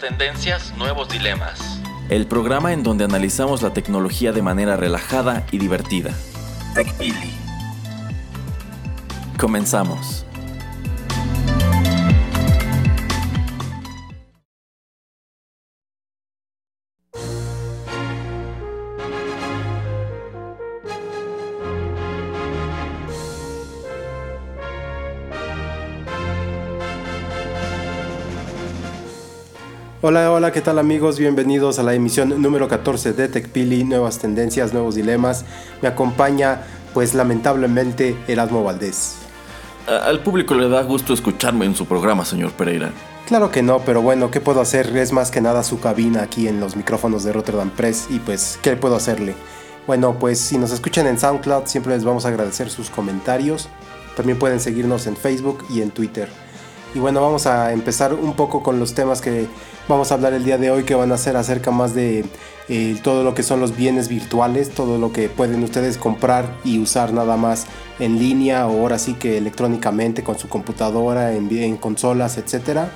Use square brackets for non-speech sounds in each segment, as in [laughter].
Tendencias, nuevos dilemas. El programa en donde analizamos la tecnología de manera relajada y divertida. TechPili. Comenzamos. Hola, hola, ¿qué tal amigos? Bienvenidos a la emisión número 14 de TechPili, nuevas tendencias, nuevos dilemas. Me acompaña, pues lamentablemente, Erasmo Valdés. Al público le da gusto escucharme en su programa, señor Pereira. Claro que no, pero bueno, ¿qué puedo hacer? Es más que nada su cabina aquí en los micrófonos de Rotterdam Press y pues, ¿qué puedo hacerle? Bueno, pues si nos escuchan en SoundCloud, siempre les vamos a agradecer sus comentarios. También pueden seguirnos en Facebook y en Twitter. Y bueno, vamos a empezar un poco con los temas que vamos a hablar el día de hoy, que van a ser acerca más de eh, todo lo que son los bienes virtuales, todo lo que pueden ustedes comprar y usar nada más en línea o ahora sí que electrónicamente con su computadora, en, en consolas, etcétera.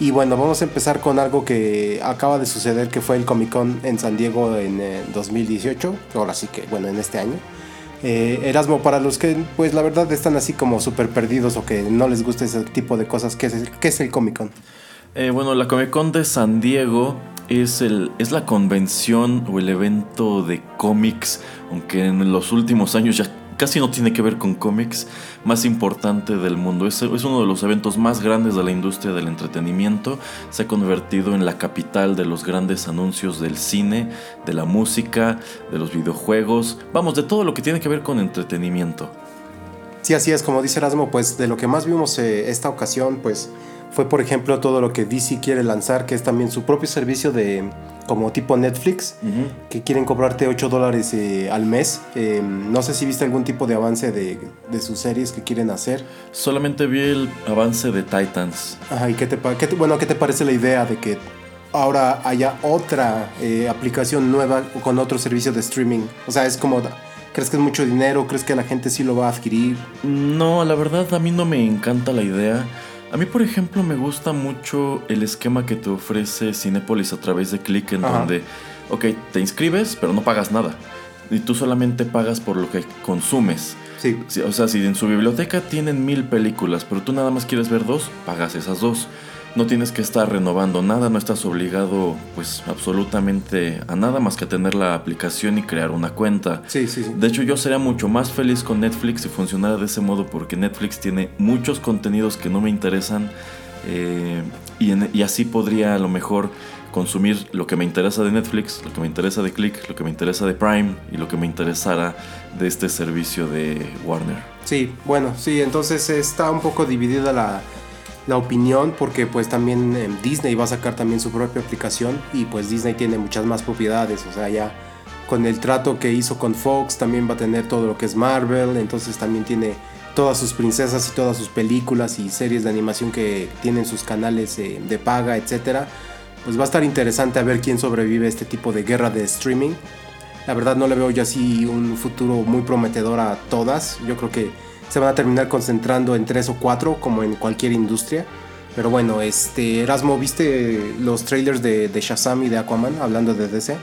Y bueno, vamos a empezar con algo que acaba de suceder, que fue el Comic Con en San Diego en 2018, ahora sí que, bueno, en este año. Eh, Erasmo, para los que, pues la verdad están así como súper perdidos o que no les gusta ese tipo de cosas, ¿qué es el, qué es el Comic Con? Eh, bueno, la Comic Con de San Diego es, el, es la convención o el evento de cómics, aunque en los últimos años ya casi no tiene que ver con cómics, más importante del mundo. Es, uno de los eventos más grandes de la industria del entretenimiento. Se ha convertido en la capital de los grandes anuncios del cine, de la música, de los videojuegos, vamos, de todo lo que tiene que ver con entretenimiento. Sí, así es, como dice Erasmo, pues de lo que más vimos eh, esta ocasión, pues fue por ejemplo todo lo que DC quiere lanzar, que es también su propio servicio de como tipo Netflix, uh -huh. que quieren cobrarte 8 dólares eh, al mes. Eh, no sé si viste algún tipo de avance de, de, sus series que quieren hacer. Solamente vi el avance de Titans. Ajá, ¿y qué te, qué te, bueno, qué te parece la idea de que ahora haya otra eh, aplicación nueva con otro servicio de streaming? O sea, es como... ¿Crees que es mucho dinero? ¿Crees que la gente sí lo va a adquirir? No, la verdad a mí no me encanta la idea. A mí, por ejemplo, me gusta mucho el esquema que te ofrece Cinepolis a través de Click, en Ajá. donde, ok, te inscribes, pero no pagas nada. Y tú solamente pagas por lo que consumes. Sí. O sea, si en su biblioteca tienen mil películas, pero tú nada más quieres ver dos, pagas esas dos. No tienes que estar renovando nada, no estás obligado pues absolutamente a nada más que tener la aplicación y crear una cuenta. Sí, sí, sí. De hecho yo sería mucho más feliz con Netflix si funcionara de ese modo porque Netflix tiene muchos contenidos que no me interesan eh, y, en, y así podría a lo mejor consumir lo que me interesa de Netflix, lo que me interesa de Click, lo que me interesa de Prime y lo que me interesara de este servicio de Warner. Sí, bueno, sí, entonces está un poco dividida la, la opinión porque pues también eh, Disney va a sacar también su propia aplicación y pues Disney tiene muchas más propiedades, o sea, ya con el trato que hizo con Fox también va a tener todo lo que es Marvel, entonces también tiene todas sus princesas y todas sus películas y series de animación que tienen sus canales eh, de paga, etcétera. Pues va a estar interesante a ver quién sobrevive a este tipo de guerra de streaming. La verdad no le veo ya así un futuro muy prometedor a todas. Yo creo que se van a terminar concentrando en tres o cuatro, como en cualquier industria. Pero bueno, este Erasmo, ¿viste los trailers de, Shazam y de Aquaman hablando de DC?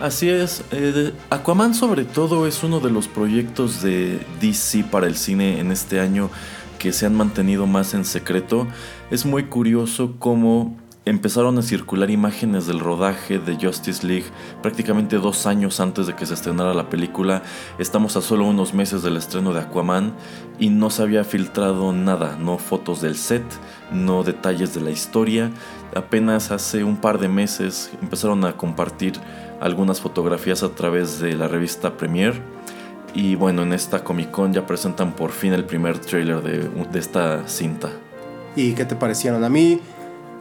Así es, eh, Aquaman sobre todo es uno de los proyectos de DC para el cine en este año que se han mantenido más en secreto. Es muy curioso cómo empezaron a circular imágenes del rodaje de Justice League prácticamente dos años antes de que se estrenara la película. Estamos a solo unos meses del estreno de Aquaman y no se había filtrado nada, no fotos del set, no detalles de la historia. Apenas hace un par de meses empezaron a compartir algunas fotografías a través de la revista Premiere. Y bueno, en esta Comic Con ya presentan por fin el primer trailer de, de esta cinta. ¿Y qué te parecieron? A mí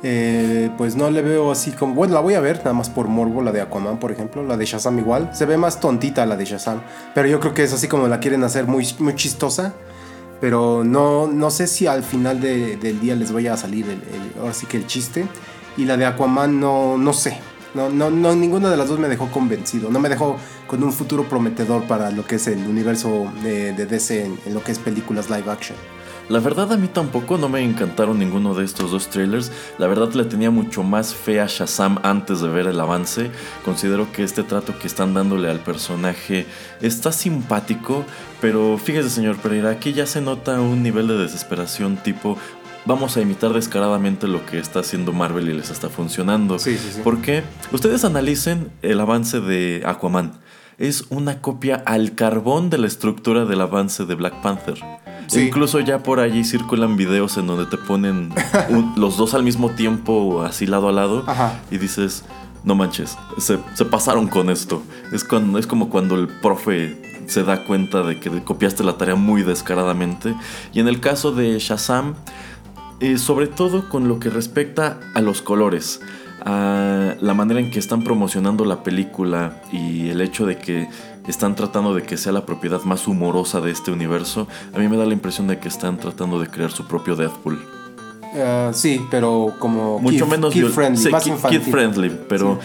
eh, pues no le veo así como. Bueno, la voy a ver nada más por morbo, la de Aquaman, por ejemplo. La de Shazam igual. Se ve más tontita la de Shazam. Pero yo creo que es así como la quieren hacer muy, muy chistosa. Pero no, no sé si al final del día les vaya a salir el, ahora sí que el chiste. Y la de Aquaman no, no sé. No, no, ninguna de las dos me dejó convencido. No me dejó con un futuro prometedor para lo que es el universo de, DC en lo que es películas live action. La verdad a mí tampoco no me encantaron ninguno de estos dos trailers. La verdad le tenía mucho más fe a Shazam antes de ver el avance. Considero que este trato que están dándole al personaje está simpático, pero fíjese señor Pereira, aquí ya se nota un nivel de desesperación tipo vamos a imitar descaradamente lo que está haciendo Marvel y les está funcionando. Sí, sí, sí. Porque ustedes analicen el avance de Aquaman. Es una copia al carbón de la estructura del avance de Black Panther. Incluso ya por allí circulan videos en donde te ponen [laughs] los dos al mismo tiempo, así lado a lado, y dices, no manches, se, pasaron con esto. Es, cuando, es como cuando el profe se da cuenta de que copiaste la tarea muy descaradamente. Y en el caso de Shazam, eh, sobre todo con lo que respecta a los colores, a la manera en que están promocionando la película y el hecho de que están tratando de que sea la propiedad más humorosa de este universo, a mí me da la impresión de que están tratando de crear su propio Deadpool. Uh, sí, pero como mucho menos kid friendly, kid, friendly, pero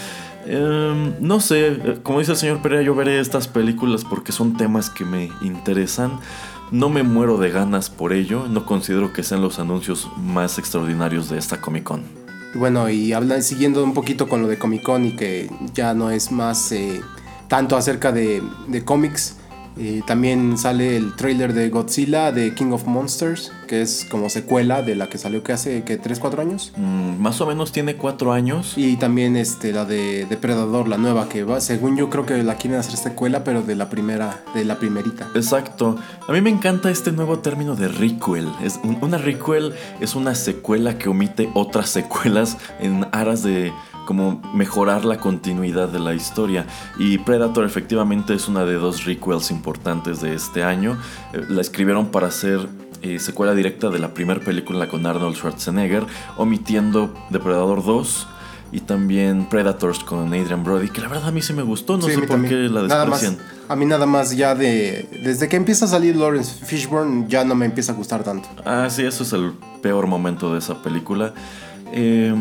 em, no sé, como dice el señor Pereira, yo veré estas películas porque son temas que me interesan. No me muero de ganas por ello, no considero que sean los anuncios más extraordinarios de esta Comic Con. Bueno, y hablan, siguiendo un poquito con lo de Comic Con y que ya no es más eh, tanto acerca de, de cómics. Eh, también sale el trailer de Godzilla de King of Monsters, que es como secuela de la que salió que hace que 3, 4 años. Mm, más o menos tiene 4 años. Y también este, la de Depredador, la nueva, que va, según yo creo que la quieren hacer secuela, pero de la primera, de la primerita. Exacto. A mí me encanta este nuevo término de requel. Es, una requel es una secuela que omite otras secuelas en aras de como mejorar la continuidad de la historia. Y Predator efectivamente es una de dos requels importantes de este año. Eh, la escribieron para hacer eh, secuela directa de la primera película con Arnold Schwarzenegger, omitiendo Depredador 2 y también Predators con Adrian Brody, que la verdad a mí sí me gustó, no sé por qué la desprecian. a mí nada más ya de... Desde que empieza a salir Lawrence Fishburne ya no me empieza a gustar tanto. Ah, sí, eso es el peor momento de esa película. Eh,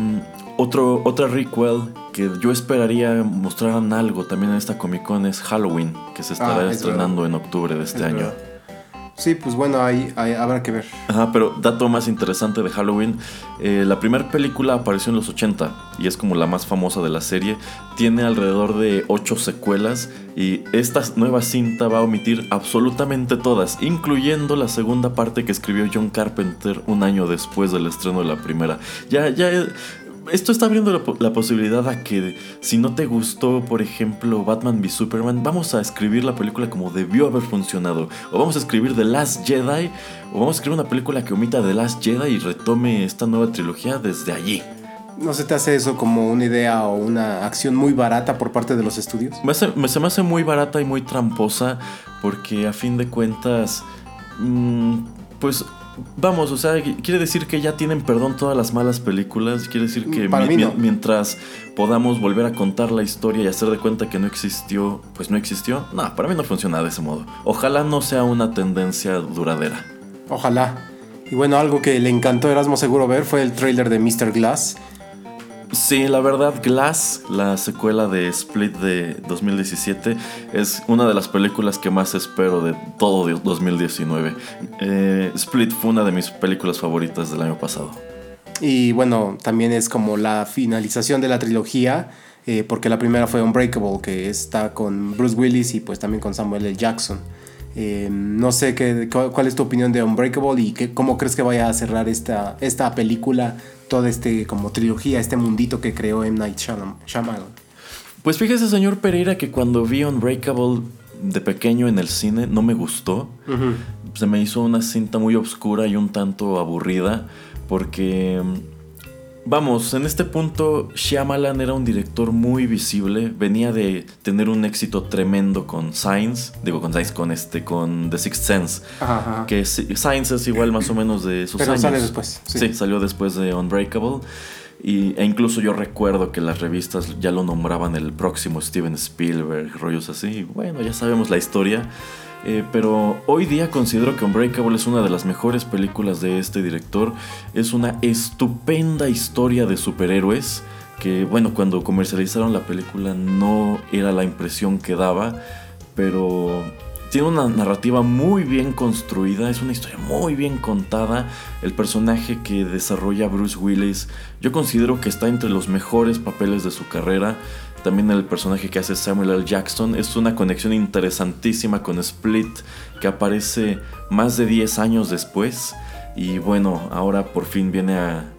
otro, otra requel que yo esperaría mostraran algo también en esta Comic Con es Halloween, que se estará ah, estrenando en octubre de este año. Sí, pues bueno, ahí, habrá que ver. Ajá, pero dato más interesante de Halloween, eh, la primera película apareció en los 80 y es como la más famosa de la serie. Tiene alrededor de 8 secuelas y esta nueva cinta va a omitir absolutamente todas, incluyendo la segunda parte que escribió John Carpenter un año después del estreno de la primera. Ya, ya esto está abriendo la, posibilidad a que si no te gustó, por ejemplo, Batman v Superman, vamos a escribir la película como debió haber funcionado. O vamos a escribir The Last Jedi, o vamos a escribir una película que omita The Last Jedi y retome esta nueva trilogía desde allí. ¿No se te hace eso como una idea o una acción muy barata por parte de los estudios? Me se me hace muy barata y muy tramposa porque a fin de cuentas, mm, pues Vamos, o sea, quiere decir que ya tienen perdón todas las malas películas. Quiere decir que mientras podamos volver a contar la historia y hacer de cuenta que no existió, pues no existió. No, para mí no funciona de ese modo. Ojalá no sea una tendencia duradera. Ojalá. Y bueno, algo que le encantó a Erasmo seguro ver fue el trailer de Mr. Glass. Sí, la verdad, Glass, la secuela de Split de 2017, es una de las películas que más espero de todo 2019. Eh, Split fue una de mis películas favoritas del año pasado. Y bueno, también es como la finalización de la trilogía, eh, porque la primera fue Unbreakable, que está con Bruce Willis y pues también con Samuel L. Jackson. Eh, no sé qué, cuál es tu opinión de Unbreakable y qué, cómo crees que vaya a cerrar esta, esta película toda este como trilogía, este mundito que creó M. Night Shyamalan. Pues fíjese, señor Pereira, que cuando vi Unbreakable de pequeño en el cine no me gustó. Se me hizo una cinta muy oscura y un tanto aburrida porque Vamos, en este punto Shyamalan era un director muy visible, venía de tener un éxito tremendo con Science, digo con Science, con este, con The Sixth Sense, que Science es igual más o menos de sus Pero años. sale después. Sí. salió después de Unbreakable. Y, e incluso yo recuerdo que las revistas ya lo nombraban el próximo Steven Spielberg, rollos así. Bueno, ya sabemos la historia. Eh, pero hoy día considero que Unbreakable es una de las mejores películas de este director. Es una estupenda historia de superhéroes que, bueno, cuando comercializaron la película no era la impresión que daba, pero tiene una narrativa muy bien construida, es una historia muy bien contada. El personaje que desarrolla Bruce Willis, yo considero que está entre los mejores papeles de su carrera. También el personaje que hace Samuel L. Jackson es una conexión interesantísima con Split, que aparece más de 10 años después. Y bueno, ahora por fin viene a,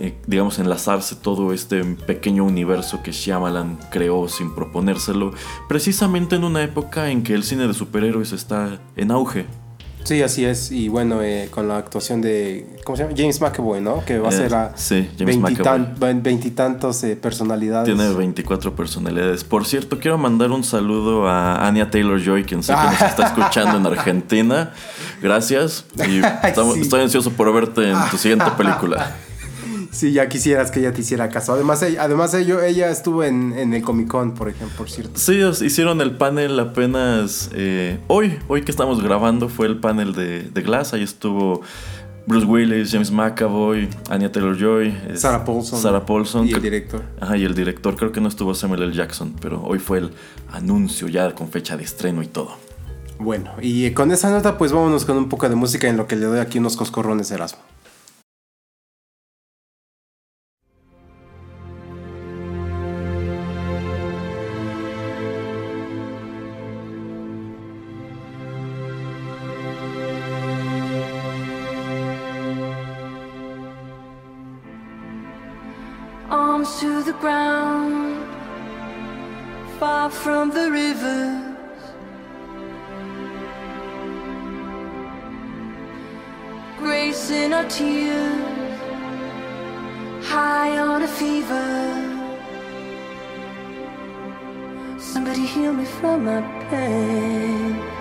eh, digamos, enlazarse todo este pequeño universo que Shyamalan creó sin proponérselo, precisamente en una época en que el cine de superhéroes está en auge. Sí, así es. Y bueno, eh, con la actuación de. ¿Cómo se llama? James McAvoy, ¿no? Que va a Eh, ser a sí, James veintitantos eh, personalidades. Tiene 24 personalidades. Por cierto, quiero mandar un saludo a Anya Taylor Joy, quien sé que nos está escuchando en Argentina. Gracias. Y [laughs] estamos- Sí. estoy ansioso por verte en tu siguiente película. [laughs] Sí, ya quisieras que ella te hiciera caso. Además, ella, además ella, ella estuvo en, en el Comic Con, por ejemplo, por cierto. Sí, os- hicieron el panel apenas eh, hoy. Hoy que estamos grabando fue el panel de, de Glass. Ahí estuvo Bruce Willis, James McAvoy, Anya Taylor Joy, Sarah Paulson. Sarah Paulson. Y el director. Ajá, y el director. Creo que no estuvo Samuel L. Jackson, pero hoy fue el anuncio ya con fecha de estreno y todo. Bueno, y con esa nota, pues vámonos con un poco de música en lo que le doy aquí unos coscorrones de Erasmo. Ground, far from the rivers. Grace in our tears, high on a fever. Somebody heal me from my pain.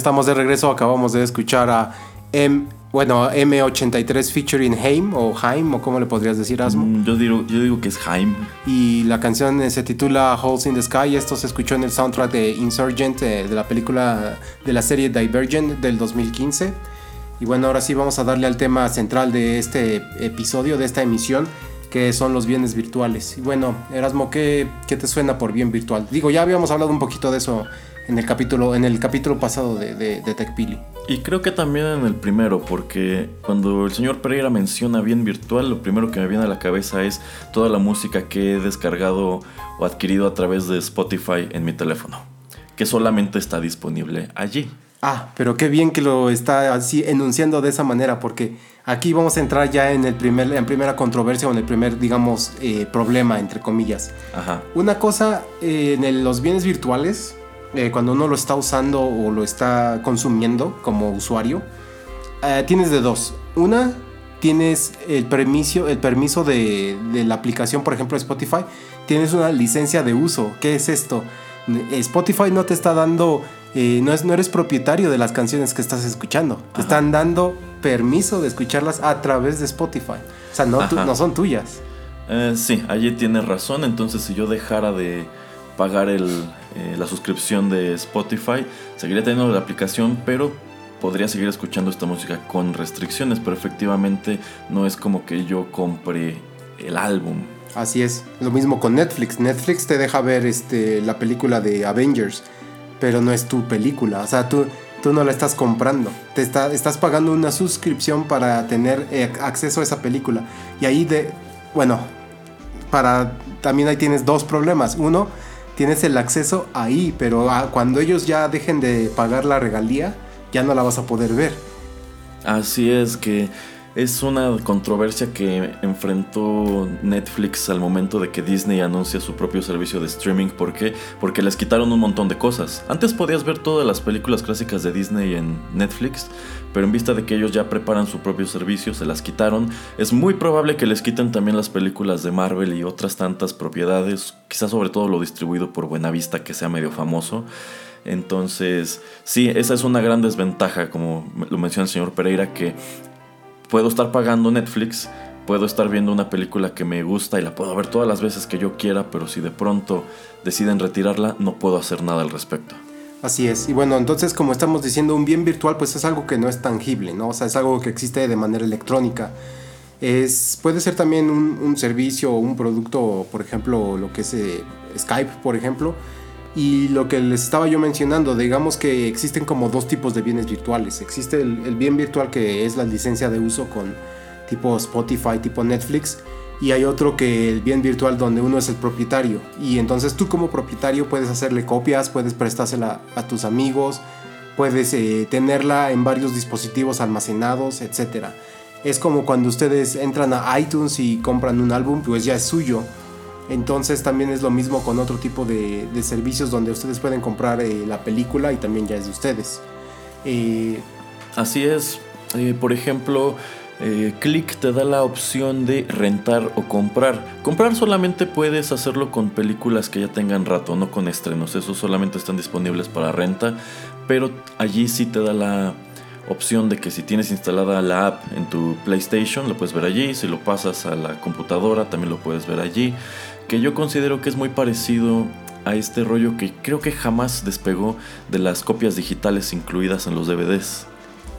Estamos de regreso, acabamos de escuchar a M, bueno, M83 featuring Haim o Haim o cómo le podrías decir Asmo. Mm, Yo digo, yo digo que es Jaime. Y la canción eh, se titula Holes in the Sky. Esto se escuchó en el soundtrack de Insurgent, eh, de la película de la serie Divergent del 2015. Y bueno, ahora sí vamos a darle al tema central de este episodio, de esta emisión, que son los bienes virtuales. Y bueno, Erasmo, ¿qué, qué te suena por bien virtual? Digo, ya habíamos hablado un poquito de eso en el capítulo, en el capítulo pasado de, de, de TechPili. Y creo que también en el primero, porque cuando el señor Pereira menciona bien virtual, lo primero que me viene a la cabeza es toda la música que he descargado o adquirido a través de Spotify en mi teléfono, que solamente está disponible allí. Ah, pero qué bien que lo está así enunciando de esa manera, porque aquí vamos a entrar ya en el primer, en primera controversia o en el primer, digamos, eh, problema, entre comillas. Ajá. Una cosa, eh, en el- los bienes virtuales, eh, cuando uno lo está usando o lo está consumiendo como usuario, eh, tienes de dos. Una, tienes el permiso, el permiso de, de la aplicación, por ejemplo, Spotify. Tienes una licencia de uso. ¿Qué es esto? Spotify no te está dando, eh, no, es, no eres propietario de las canciones que estás escuchando. Te están dando permiso de escucharlas a través de Spotify. O sea, no, son tuyas. Eh, sí, allí tienes razón. Entonces, si yo dejara de pagar el, eh, la suscripción de Spotify, seguiría teniendo la aplicación, pero podría seguir escuchando esta música con restricciones. Pero efectivamente, no es como que yo compre el álbum. Así es. Lo mismo con Netflix. Netflix te deja ver este, la película de Avengers, pero no es tu película. O sea, tú, tú no la estás comprando. Te está, estás pagando una suscripción para tener eh, acceso a esa película. Y ahí de, bueno, para también ahí tienes dos problemas. Uno, tienes el acceso ahí, pero ah, cuando ellos ya dejen de pagar la regalía, ya no la vas a poder ver. Así es que es una controversia que enfrentó Netflix al momento de que Disney anuncia su propio servicio de streaming. ¿Por qué? Porque les quitaron un montón de cosas. Antes podías ver todas las películas clásicas de Disney en Netflix, pero en vista de que ellos ya preparan su propio servicio, se las quitaron. Es muy probable que les quiten también las películas de Marvel y otras tantas propiedades, quizás sobre todo lo distribuido por Buenavista, que sea medio famoso. Entonces, sí, esa es una gran desventaja, como lo menciona el señor Pereira, que puedo estar pagando Netflix, puedo estar viendo una película que me gusta y la puedo ver todas las veces que yo quiera, pero si de pronto deciden retirarla, no puedo hacer nada al respecto. Así es. Y bueno, entonces como estamos diciendo, un bien virtual pues es algo que no es tangible, ¿no? O sea, es algo que existe de manera electrónica. Es, puede ser también un, servicio o un producto, por ejemplo, lo que es eh, Skype, por ejemplo. Y lo que les estaba yo mencionando, digamos que existen como dos tipos de bienes virtuales. Existe el bien virtual que es la licencia de uso con tipo Spotify, tipo Netflix. Y hay otro que el bien virtual donde uno es el propietario. Y entonces tú como propietario puedes hacerle copias, puedes prestársela a tus amigos, puedes eh, tenerla en varios dispositivos almacenados, etc. Es como cuando ustedes entran a iTunes y compran un álbum, pues ya es suyo. Entonces también es lo mismo con otro tipo de, servicios donde ustedes pueden comprar eh, la película y también ya es de ustedes. Eh, Así es, por ejemplo, eh, Click te da la opción de rentar o comprar. Comprar solamente puedes hacerlo con películas que ya tengan rato, no con estrenos. Esos solamente están disponibles para renta, pero allí sí te da la opción de que si tienes instalada la app en tu PlayStation, lo puedes ver allí. Si lo pasas a la computadora, también lo puedes ver allí. Que yo considero que es muy parecido a este rollo que creo que jamás despegó de las copias digitales incluidas en los DVDs.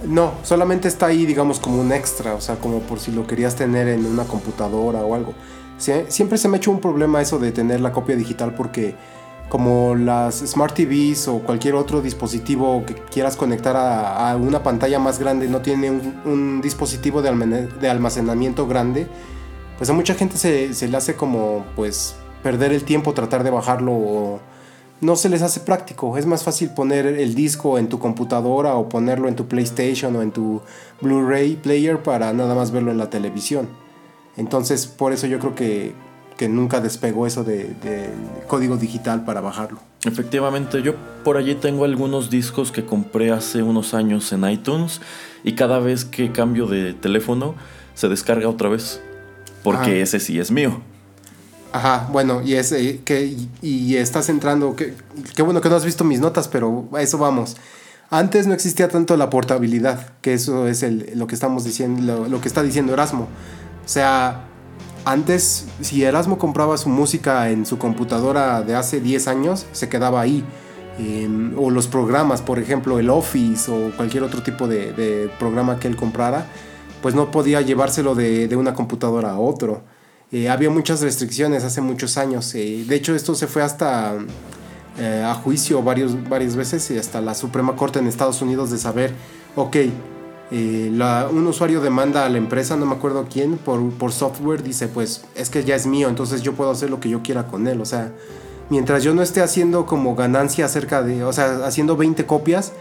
No, solamente está ahí, digamos, como un extra, o sea, como por si lo querías tener en una computadora o algo. Sie- Siempre se me ha hecho un problema eso de tener la copia digital porque como las Smart TVs o cualquier otro dispositivo que quieras conectar a, una pantalla más grande no tiene un, dispositivo de almacenamiento grande, pues a mucha gente se, se le hace como pues perder el tiempo tratar de bajarlo o no se les hace práctico. Es más fácil poner el disco en tu computadora o ponerlo en tu PlayStation o en tu Blu-ray player para nada más verlo en la televisión. Entonces, por eso yo creo que, que nunca despegó eso de, de código digital para bajarlo. Efectivamente, yo por allí tengo algunos discos que compré hace unos años en iTunes y cada vez que cambio de teléfono se descarga otra vez. Porque Ah. ese sí es mío. Ajá, bueno, y, es, que, y, estás entrando, que- qué bueno que no has visto mis notas, pero a eso vamos. Antes no existía tanto la portabilidad, que eso es el, lo que estamos diciendo, lo, lo que está diciendo Erasmo. O sea, antes, si Erasmo compraba su música en su computadora de hace 10 años, se quedaba ahí. Em, o los programas, por ejemplo, el Office o cualquier otro tipo de, de programa que él comprara, pues no podía llevárselo de, de una computadora a otro. Eh, había muchas restricciones hace muchos años. eh, de hecho, esto se fue hasta eh, a juicio varios, varias veces y hasta la Suprema Corte en Estados Unidos de saber, ok, eh, la- un usuario demanda a la empresa, no me acuerdo quién, por, por software, dice, pues es que ya es mío, entonces yo puedo hacer lo que yo quiera con él. O sea, mientras yo no esté haciendo como ganancia acerca de, o sea, haciendo 20 copias,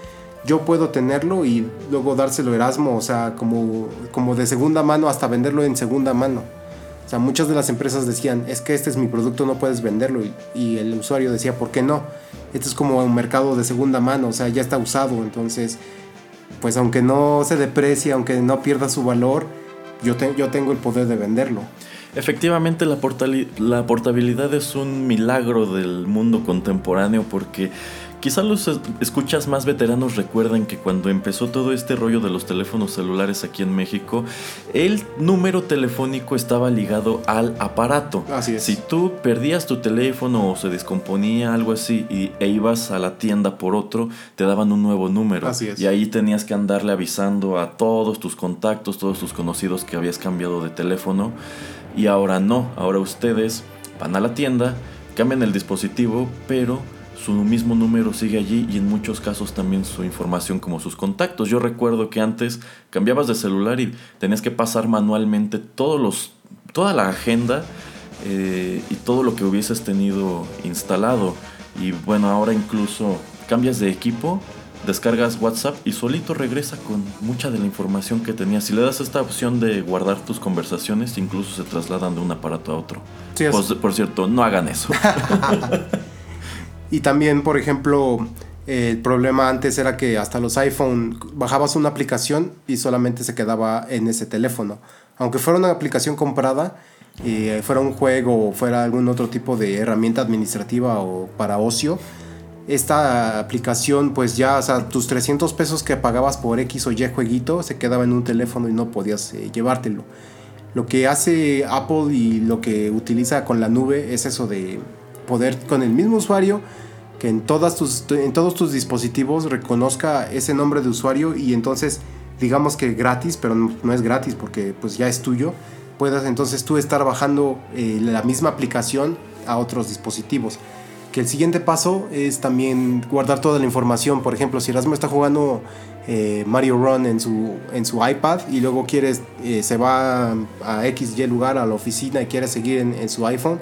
yo puedo tenerlo y luego dárselo Erasmo, o sea, como, como de segunda mano hasta venderlo en segunda mano. O sea, muchas de las empresas decían, es que este es mi producto, no puedes venderlo. Y, el usuario decía, ¿por qué no? Este es como un mercado de segunda mano, o sea, ya está usado. Entonces, pues aunque no se deprecie, aunque no pierda su valor, yo, yo tengo el poder de venderlo. Efectivamente, la, la portabilidad es un milagro del mundo contemporáneo porque quizá los es- escuchas más veteranos recuerdan que cuando empezó todo este rollo de los teléfonos celulares aquí en México, el número telefónico estaba ligado al aparato. Así es. Si tú perdías tu teléfono o se descomponía algo así y, e ibas a la tienda por otro, te daban un nuevo número. Así es. Y ahí tenías que andarle avisando a todos tus contactos, todos tus conocidos que habías cambiado de teléfono. Y ahora no, ahora ustedes van a la tienda, cambian el dispositivo, pero su mismo número sigue allí y en muchos casos también su información como sus contactos. Yo recuerdo que antes cambiabas de celular y tenías que pasar manualmente todos los, toda la agenda eh, y todo lo que hubieses tenido instalado. Y bueno, ahora incluso cambias de equipo, descargas WhatsApp y solito regresa con mucha de la información que tenías. Si le das esta opción de guardar tus conversaciones, incluso se trasladan de un aparato a otro. Sí, es- Por, por cierto, no hagan eso. [laughs] Y también, por ejemplo, el problema antes era que hasta los iPhone bajabas una aplicación y solamente se quedaba en ese teléfono. Aunque fuera una aplicación comprada, eh, fuera un juego o fuera algún otro tipo de herramienta administrativa o para ocio, esta aplicación, pues ya, o sea, tus 300 pesos que pagabas por X o Y jueguito se quedaba en un teléfono y no podías eh, llevártelo. Lo que hace Apple y lo que utiliza con la nube es eso de poder con el mismo usuario que en, todas tus, en todos tus dispositivos reconozca ese nombre de usuario y entonces digamos que gratis, pero no, es gratis porque pues ya es tuyo, puedas entonces tú estar bajando eh, la misma aplicación a otros dispositivos. Que el siguiente paso es también guardar toda la información. Por ejemplo, si Erasmo está jugando eh, Mario Run en su, en su iPad y luego quieres, eh, se va a XY lugar, a la oficina y quiere seguir en, en su iPhone,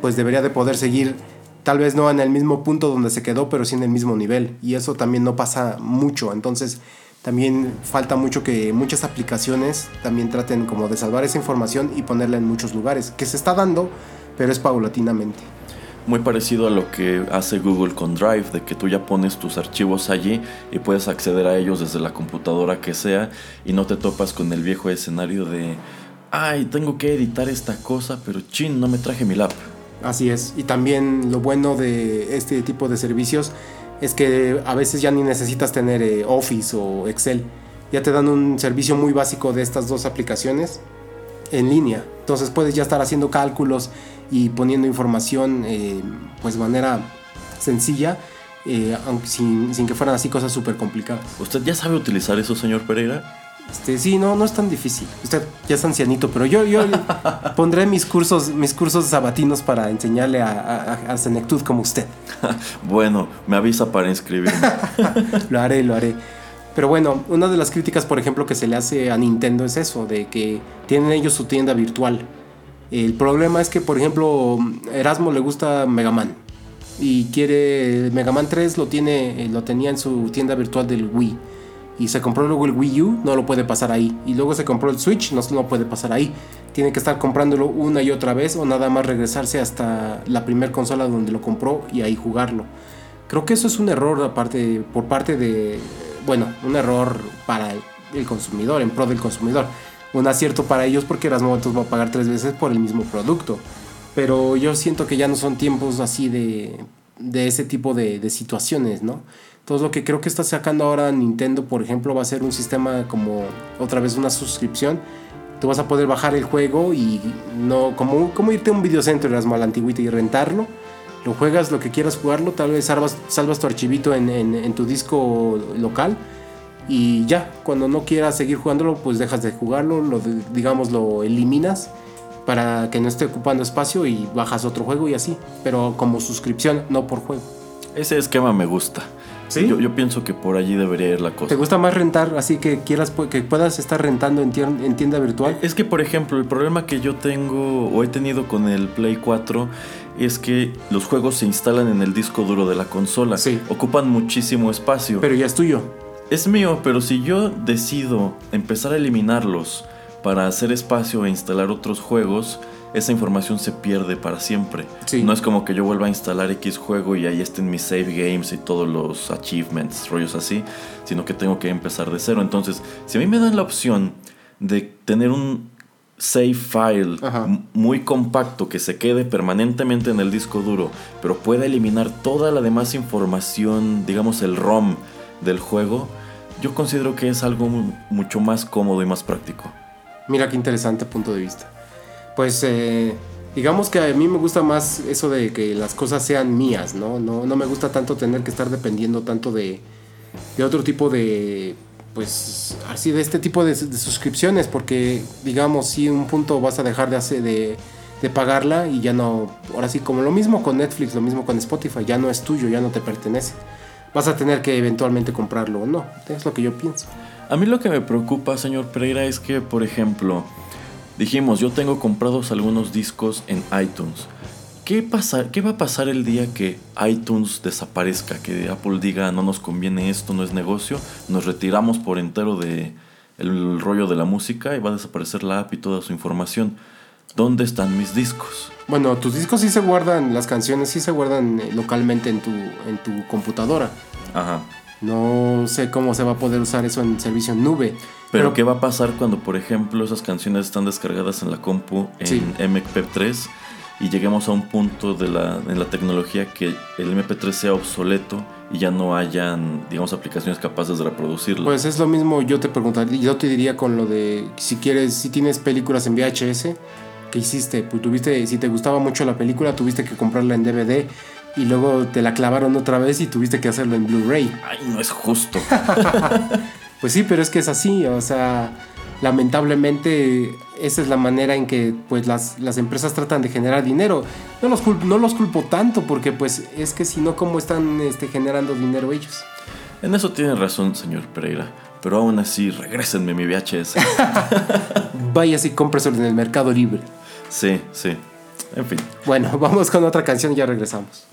pues debería de poder seguir, tal vez no en el mismo punto donde se quedó, pero sí en el mismo nivel. Y eso también no pasa mucho. Entonces, también falta mucho que muchas aplicaciones también traten como de salvar esa información y ponerla en muchos lugares, que se está dando, pero es paulatinamente. Muy parecido a lo que hace Google con Drive, de que tú ya pones tus archivos allí y puedes acceder a ellos desde la computadora que sea y no te topas con el viejo escenario de, ay, tengo que editar esta cosa, pero chin, no me traje mi lap. Así es. Y también lo bueno de este tipo de servicios es que a veces ya ni necesitas tener eh, Office o Excel. Ya te dan un servicio muy básico de estas dos aplicaciones en línea. Entonces puedes ya estar haciendo cálculos y poniendo información eh, pues de manera sencilla, eh, sin, sin que fueran así cosas súper complicadas. ¿Usted ya sabe utilizar eso, señor Pereira? Este, sí, no, no es tan difícil. Usted ya es ancianito, pero yo, yo [laughs] pondré mis cursos, mis cursos sabatinos para enseñarle a, a, a senectud como usted. [laughs] Bueno, me avisa para inscribirme. [laughs] lo haré, lo haré. Pero bueno, una de las críticas, por ejemplo, que se le hace a Nintendo es eso, de que tienen ellos su tienda virtual. El problema es que, por ejemplo, Erasmo le gusta Mega Man. Y quiere. Mega Man 3 lo, tiene, lo tenía en su tienda virtual del Wii. Y se compró luego el Wii U, no lo puede pasar ahí. Y luego se compró el Switch, no lo puede pasar ahí. Tiene que estar comprándolo una y otra vez o nada más regresarse hasta la primer consola donde lo compró y ahí jugarlo. Creo que eso es un error aparte por parte de, bueno, un error para el, consumidor, en pro del consumidor. Un acierto para ellos porque Erasmo entonces va a pagar tres veces por el mismo producto. Pero yo siento que ya no son tiempos así de, de ese tipo de situaciones, ¿no? Entonces lo que creo que está sacando ahora Nintendo, por ejemplo, va a ser un sistema como otra vez una suscripción. Tú vas a poder bajar el juego y no como, como irte a un videocentro, eras mal antiguito y rentarlo. Lo juegas lo que quieras jugarlo, tal vez salvas, salvas tu archivito en, en- en tu disco local y ya, cuando no quieras seguir jugándolo, pues dejas de jugarlo, lo digamos lo eliminas para que no esté ocupando espacio y bajas otro juego y así, pero como suscripción, no por juego. Ese esquema me gusta. ¿Sí? Yo, yo pienso que por allí debería ir la cosa. ¿Te gusta más rentar así que quieras pu- que puedas estar rentando en, tier- en tienda virtual? Es que, por ejemplo, el problema que yo tengo o he tenido con el Play 4 es que los juegos se instalan en el disco duro de la consola. Sí. Ocupan muchísimo espacio. Pero ya es tuyo. Es mío, pero si yo decido empezar a eliminarlos para hacer espacio e instalar otros juegos, esa información se pierde para siempre. Sí. No es como que yo vuelva a instalar X juego y ahí estén mis save games y todos los achievements, rollos así, sino que tengo que empezar de cero. Entonces, si a mí me dan la opción de tener un save file Ajá. muy compacto que se quede permanentemente en el disco duro, pero pueda eliminar toda la demás información, digamos el ROM del juego, yo considero que es algo mu- mucho más cómodo y más práctico. Mira qué interesante punto de vista. Pues eh, digamos que a mí me gusta más eso de que las cosas sean mías, ¿no? No, no me gusta tanto tener que estar dependiendo tanto de, de otro tipo de, pues así de este tipo de, de suscripciones, porque digamos si un punto vas a dejar de hacer de, de pagarla y ya no, ahora sí como lo mismo con Netflix, lo mismo con Spotify, ya no es tuyo, ya no te pertenece. Vas a tener que eventualmente comprarlo o no, es lo que yo pienso. A mí lo que me preocupa, señor Pereira, es que, por ejemplo, dijimos, yo tengo comprados algunos discos en iTunes. ¿Qué, pasa, ¿Qué va a pasar el día que iTunes desaparezca? Que Apple diga, no nos conviene esto, no es negocio, nos retiramos por entero de el rollo de la música y va a desaparecer la app y toda su información. ¿Dónde están mis discos? Bueno, tus discos sí se guardan, las canciones sí se guardan eh, localmente en tu, en tu computadora. Ajá. No sé cómo se va a poder usar eso en servicio en nube. Pero, ¿qué va a pasar cuando, por ejemplo, esas canciones están descargadas en la compu en Sí. MP3 y lleguemos a un punto de la, en la tecnología que el MP3 sea obsoleto y ya no hayan, digamos, aplicaciones capaces de reproducirlo? Pues es lo mismo, yo te preguntaría, yo te diría con lo de si quieres, si tienes películas en VHS, ¿qué hiciste? Pues tuviste, si te gustaba mucho la película, tuviste que comprarla en DVD y luego te la clavaron otra vez y tuviste que hacerlo en Blu-ray. Ay, no es justo. [laughs] Pues sí, pero es que es así, o sea, lamentablemente esa es la manera en que pues las, las empresas tratan de generar dinero. No los, culpo, no los culpo tanto porque pues es que si no, ¿cómo están este, generando dinero ellos? en eso tiene razón, señor Pereira. Pero aún así, regrésenme mi VHS. [laughs] Vayas y cómpreselo en el mercado libre. sí, sí. En fin. Bueno, [laughs] vamos con otra canción y ya regresamos.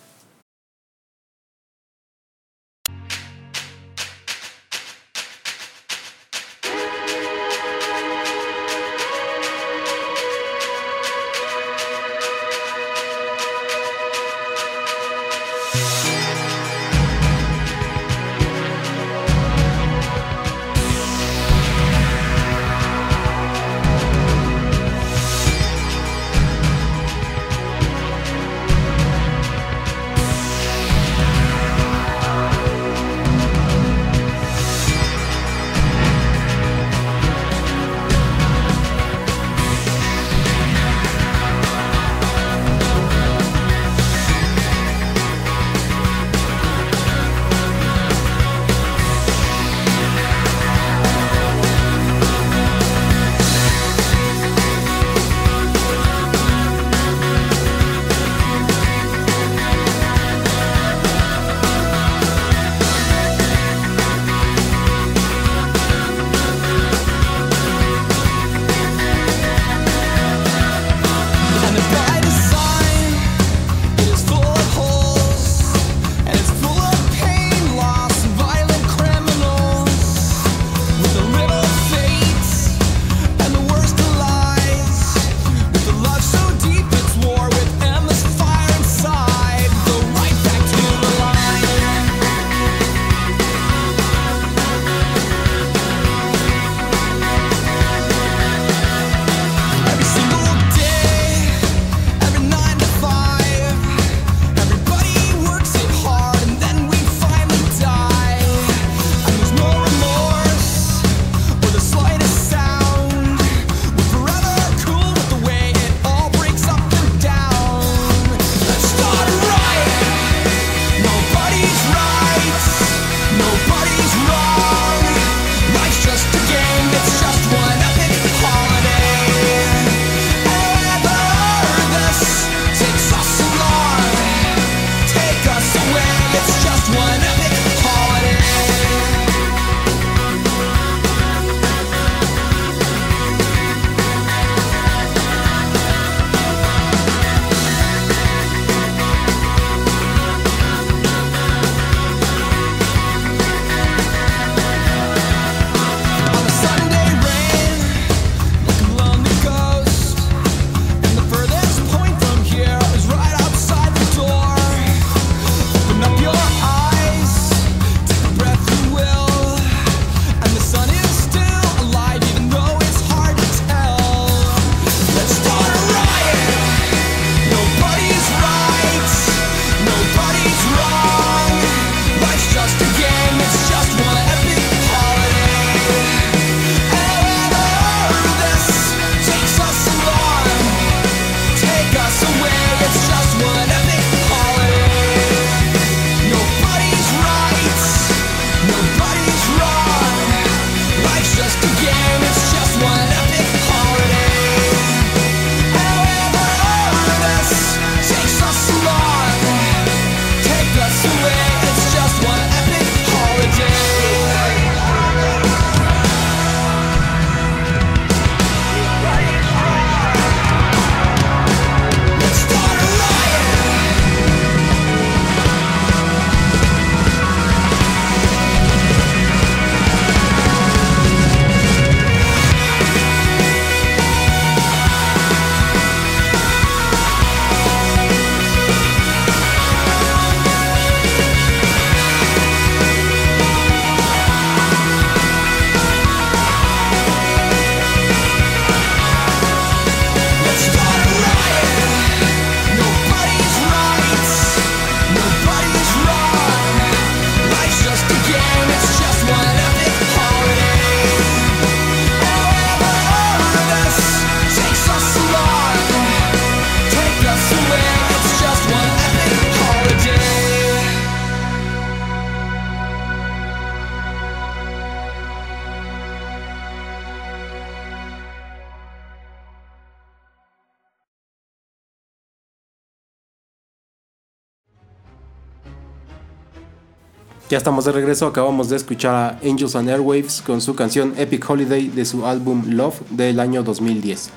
Ya estamos de regreso, acabamos de escuchar a Angels and Airwaves con su canción Epic Holiday de su álbum Love del año 2010.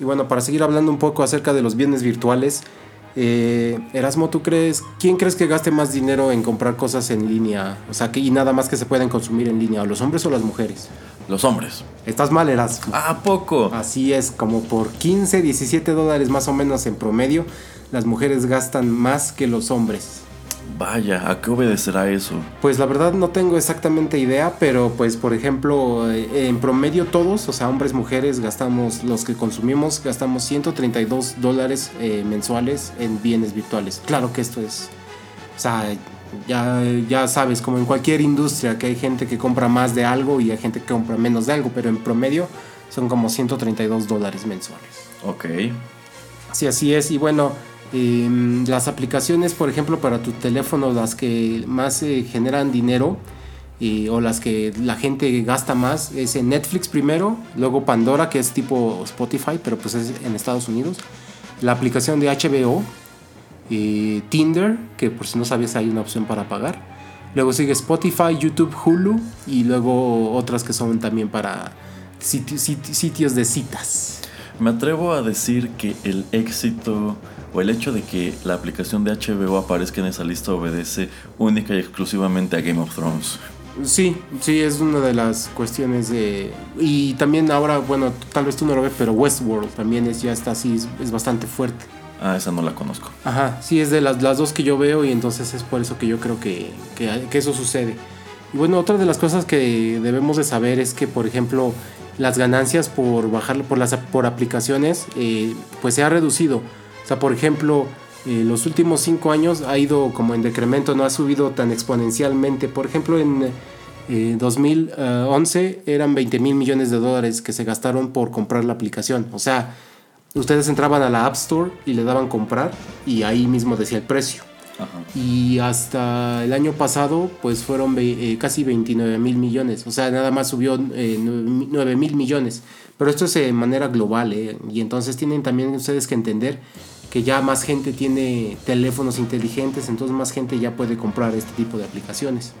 Y bueno, para seguir hablando un poco acerca de los bienes virtuales, eh, Erasmo, ¿tú crees, quién crees que gaste más dinero en comprar cosas en línea? O sea, que, y nada más que se pueden consumir en línea, los hombres o las mujeres? Los hombres. Estás mal, Erasmo. ¿A poco? Así es, como por 15, 17 dólares más o menos en promedio, las mujeres gastan más que los hombres. Vaya, ¿a qué obedecerá eso? Pues la verdad no tengo exactamente idea, pero pues por ejemplo, eh, en promedio todos, o sea, hombres, mujeres, gastamos, los que consumimos, gastamos 132 dólares eh, mensuales en bienes virtuales. Claro que esto es, o sea, ya, ya sabes, como en cualquier industria, que hay gente que compra más de algo y hay gente que compra menos de algo, pero en promedio son como 132 dólares mensuales. Ok. Sí, así es. Y bueno, eh, las aplicaciones, por ejemplo, para tu teléfono, las que más eh, generan dinero eh, o las que la gente gasta más, es en Netflix primero, luego Pandora, que es tipo Spotify, pero pues es en Estados Unidos. La aplicación de HBO, eh, Tinder, que por si no sabías hay una opción para pagar. Luego sigue Spotify, YouTube, Hulu y luego otras que son también para siti- siti- sitios de citas. Me atrevo a decir que el éxito o el hecho de que la aplicación de HBO aparezca en esa lista obedece única y exclusivamente a Game of Thrones. Sí, sí, es una de las cuestiones de... Y también ahora, bueno, tal vez tú no lo ves, pero Westworld también es, ya está así, es, es bastante fuerte. Ah, esa no la conozco. Ajá, sí, es de las, las dos que yo veo y entonces es por eso que yo creo que, que, que eso sucede. Y bueno, otra de las cosas que debemos de saber es que, por ejemplo, las ganancias por bajar por las por aplicaciones, eh, pues se ha reducido. O sea, por ejemplo, eh, los últimos cinco años ha ido como en decremento, no ha subido tan exponencialmente. Por ejemplo, en eh, 2011 eran 20 mil millones de dólares que se gastaron por comprar la aplicación. O sea, ustedes entraban a la App Store y le daban comprar y ahí mismo decía el precio. Ajá. Y hasta el año pasado, pues fueron eh, casi 29 mil millones. O sea, nada más subió eh, 9 mil millones. Pero esto es de manera global, ¿eh? Y entonces tienen también ustedes que entender que ya más gente tiene teléfonos inteligentes, entonces más gente ya puede comprar este tipo de aplicaciones.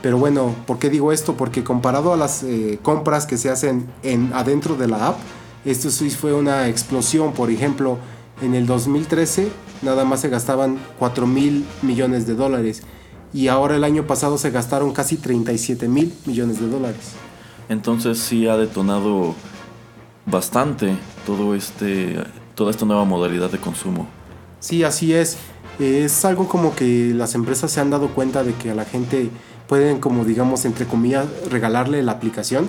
Pero bueno, ¿por qué digo esto? Porque comparado a las eh, compras que se hacen en, adentro de la app, esto sí fue una explosión. Por ejemplo, en el 2013 nada más se gastaban 4 mil millones de dólares y ahora el año pasado se gastaron casi 37 mil millones de dólares. Entonces sí ha detonado bastante todo este, toda esta nueva modalidad de consumo. Sí, así es. Es algo como que las empresas se han dado cuenta de que a la gente pueden como digamos entre comillas regalarle la aplicación,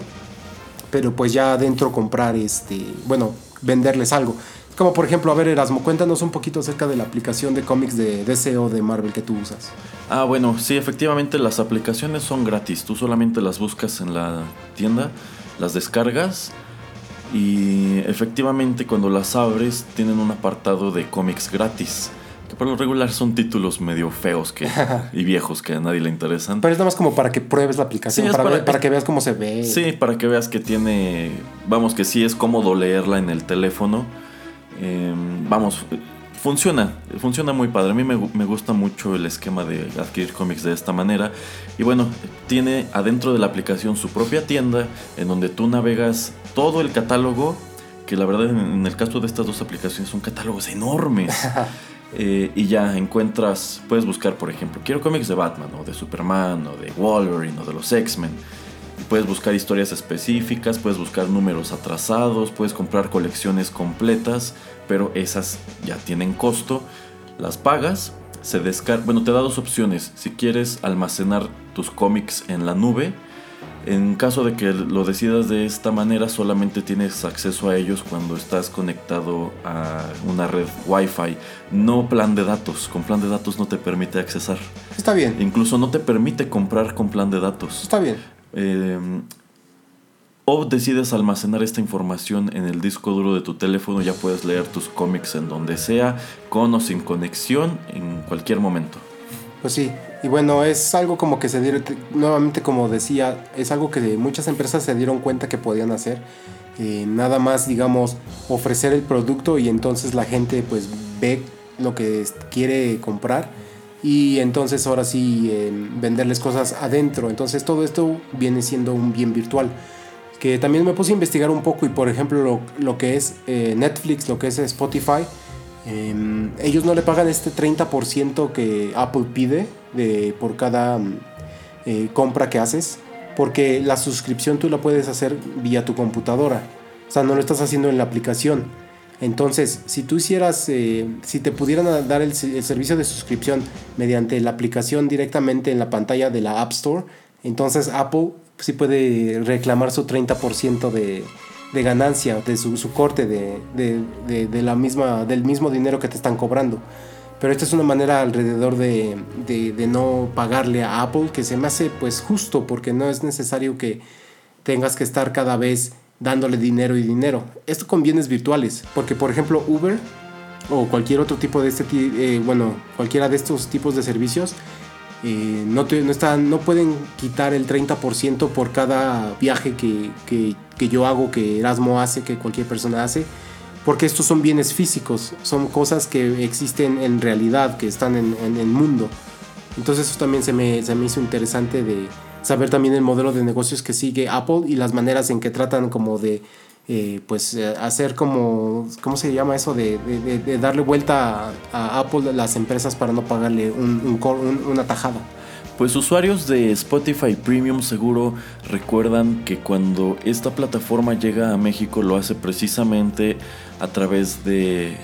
pero pues ya adentro comprar este, bueno, venderles algo. Como por ejemplo, a ver Erasmo, cuéntanos un poquito acerca de la aplicación de cómics de DC o de Marvel que tú usas. Ah, bueno, sí, efectivamente las aplicaciones son gratis. Tú solamente las buscas en la tienda, las descargas y efectivamente cuando las abres tienen un apartado de cómics gratis. Que por lo regular son títulos medio feos que, [laughs] y viejos que a nadie le interesan. Pero es nada más como para que pruebes la aplicación, Sí, para, para- ver- para que veas cómo se ve. Sí, para que veas que tiene, vamos, que sí es cómodo leerla en el teléfono. Eh, vamos, funciona, funciona muy padre. A mí me gusta mucho el esquema de adquirir cómics de esta manera. Y bueno, tiene adentro de la aplicación su propia tienda en donde tú navegas todo el catálogo, que la verdad en, el caso de estas dos aplicaciones son catálogos enormes. [laughs] Eh, y ya encuentras, puedes buscar, por ejemplo, quiero cómics de Batman, o de Superman, o de Wolverine, o de los X-Men. Puedes buscar historias específicas, puedes buscar números atrasados, puedes comprar colecciones completas, pero esas ya tienen costo. Las pagas, se descarga. Bueno, te da dos opciones. Si quieres almacenar tus cómics en la nube, en caso de que lo decidas de esta manera, solamente tienes acceso a ellos cuando estás conectado a una red Wi-Fi, no plan de datos. Con plan de datos no te permite accesar. Está bien, Incluso no te permite comprar con plan de datos. está bien. Eh, o decides almacenar esta información en el disco duro de tu teléfono, ya puedes leer tus cómics en donde sea, con o sin conexión, en cualquier momento. Pues sí, y bueno, es algo como que se dieron, nuevamente como decía, es algo que muchas empresas se dieron cuenta que podían hacer. Eh, nada más, digamos, ofrecer el producto y entonces la gente pues ve lo que quiere comprar y entonces ahora sí eh, venderles cosas adentro. Entonces todo esto viene siendo un bien virtual. Que también me puse a investigar un poco y por ejemplo lo, lo que es eh, Netflix, lo que es Spotify, em, ellos no le pagan este 30% que Apple pide de, por cada mm, eh, compra que haces, porque la suscripción tú la puedes hacer vía tu computadora. O sea, no lo estás haciendo en la aplicación. Entonces, si tú hicieras, eh, si te pudieran dar el, el, servicio de suscripción mediante la aplicación directamente en la pantalla de la App Store, entonces Apple sí puede reclamar su 30% de, de ganancia, de su, su corte de, de, de, la misma, del mismo dinero que te están cobrando. Pero esta es una manera alrededor de, no pagarle a Apple que se me hace pues justo porque no es necesario que tengas que estar cada vez dándole dinero y dinero. Esto con bienes virtuales, porque por ejemplo Uber o cualquier otro tipo de este, eh, bueno, cualquiera de estos tipos de servicios, no, no, están, no pueden quitar el 30% por cada viaje que, que, que, yo hago, que Erasmo hace, que cualquier persona hace, porque estos son bienes físicos, son cosas que existen en realidad, que están en, en el mundo. Entonces eso también se me, se me hizo interesante de, saber también el modelo de negocios que sigue Apple y las maneras en que tratan como de eh, pues eh, hacer como, ¿cómo se llama eso? De, darle vuelta a, a, Apple las empresas para no pagarle un, una tajada. Pues usuarios de Spotify Premium seguro recuerdan que cuando esta plataforma llega a México lo hace precisamente a través de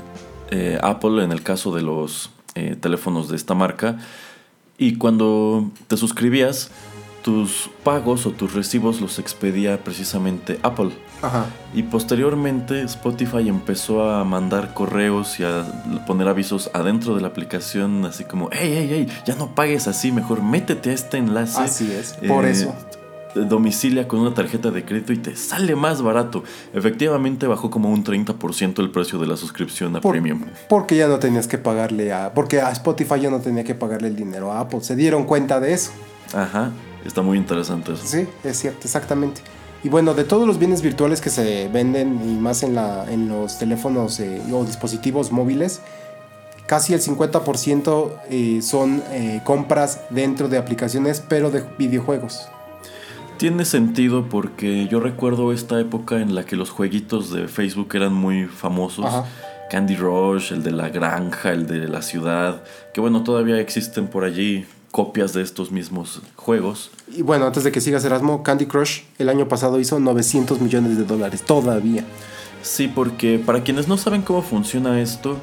eh, Apple en el caso de los eh, teléfonos de esta marca. Y cuando te suscribías tus pagos o tus recibos los expedía precisamente Apple. Ajá. Y posteriormente Spotify empezó a mandar correos y a poner avisos adentro de la aplicación, así como, hey, hey, hey, ya no pagues así, mejor métete a este enlace. Así es, por eh, eso. Domicilia con una tarjeta de crédito y te sale más barato. Efectivamente bajó como un 30% el precio de la suscripción a por, Premium. Porque ya no tenías que pagarle a. Porque a Spotify ya no tenía que pagarle el dinero a Apple. Se dieron cuenta de eso. Ajá. Está muy interesante eso. Sí, es cierto, exactamente. Y bueno, de todos los bienes virtuales que se venden, y más en, la, en los teléfonos eh, o dispositivos móviles, casi el 50% eh, son eh, compras dentro de aplicaciones, pero de videojuegos. Tiene sentido porque yo recuerdo esta época en la que los jueguitos de Facebook eran muy famosos. Ajá. Candy Rush, el de la granja, el de la ciudad, que bueno, todavía existen por allí copias de estos mismos juegos. Y bueno, antes de que sigas Erasmo, Candy Crush el año pasado hizo 900 millones de dólares, todavía. Sí, porque para quienes no saben cómo funciona esto,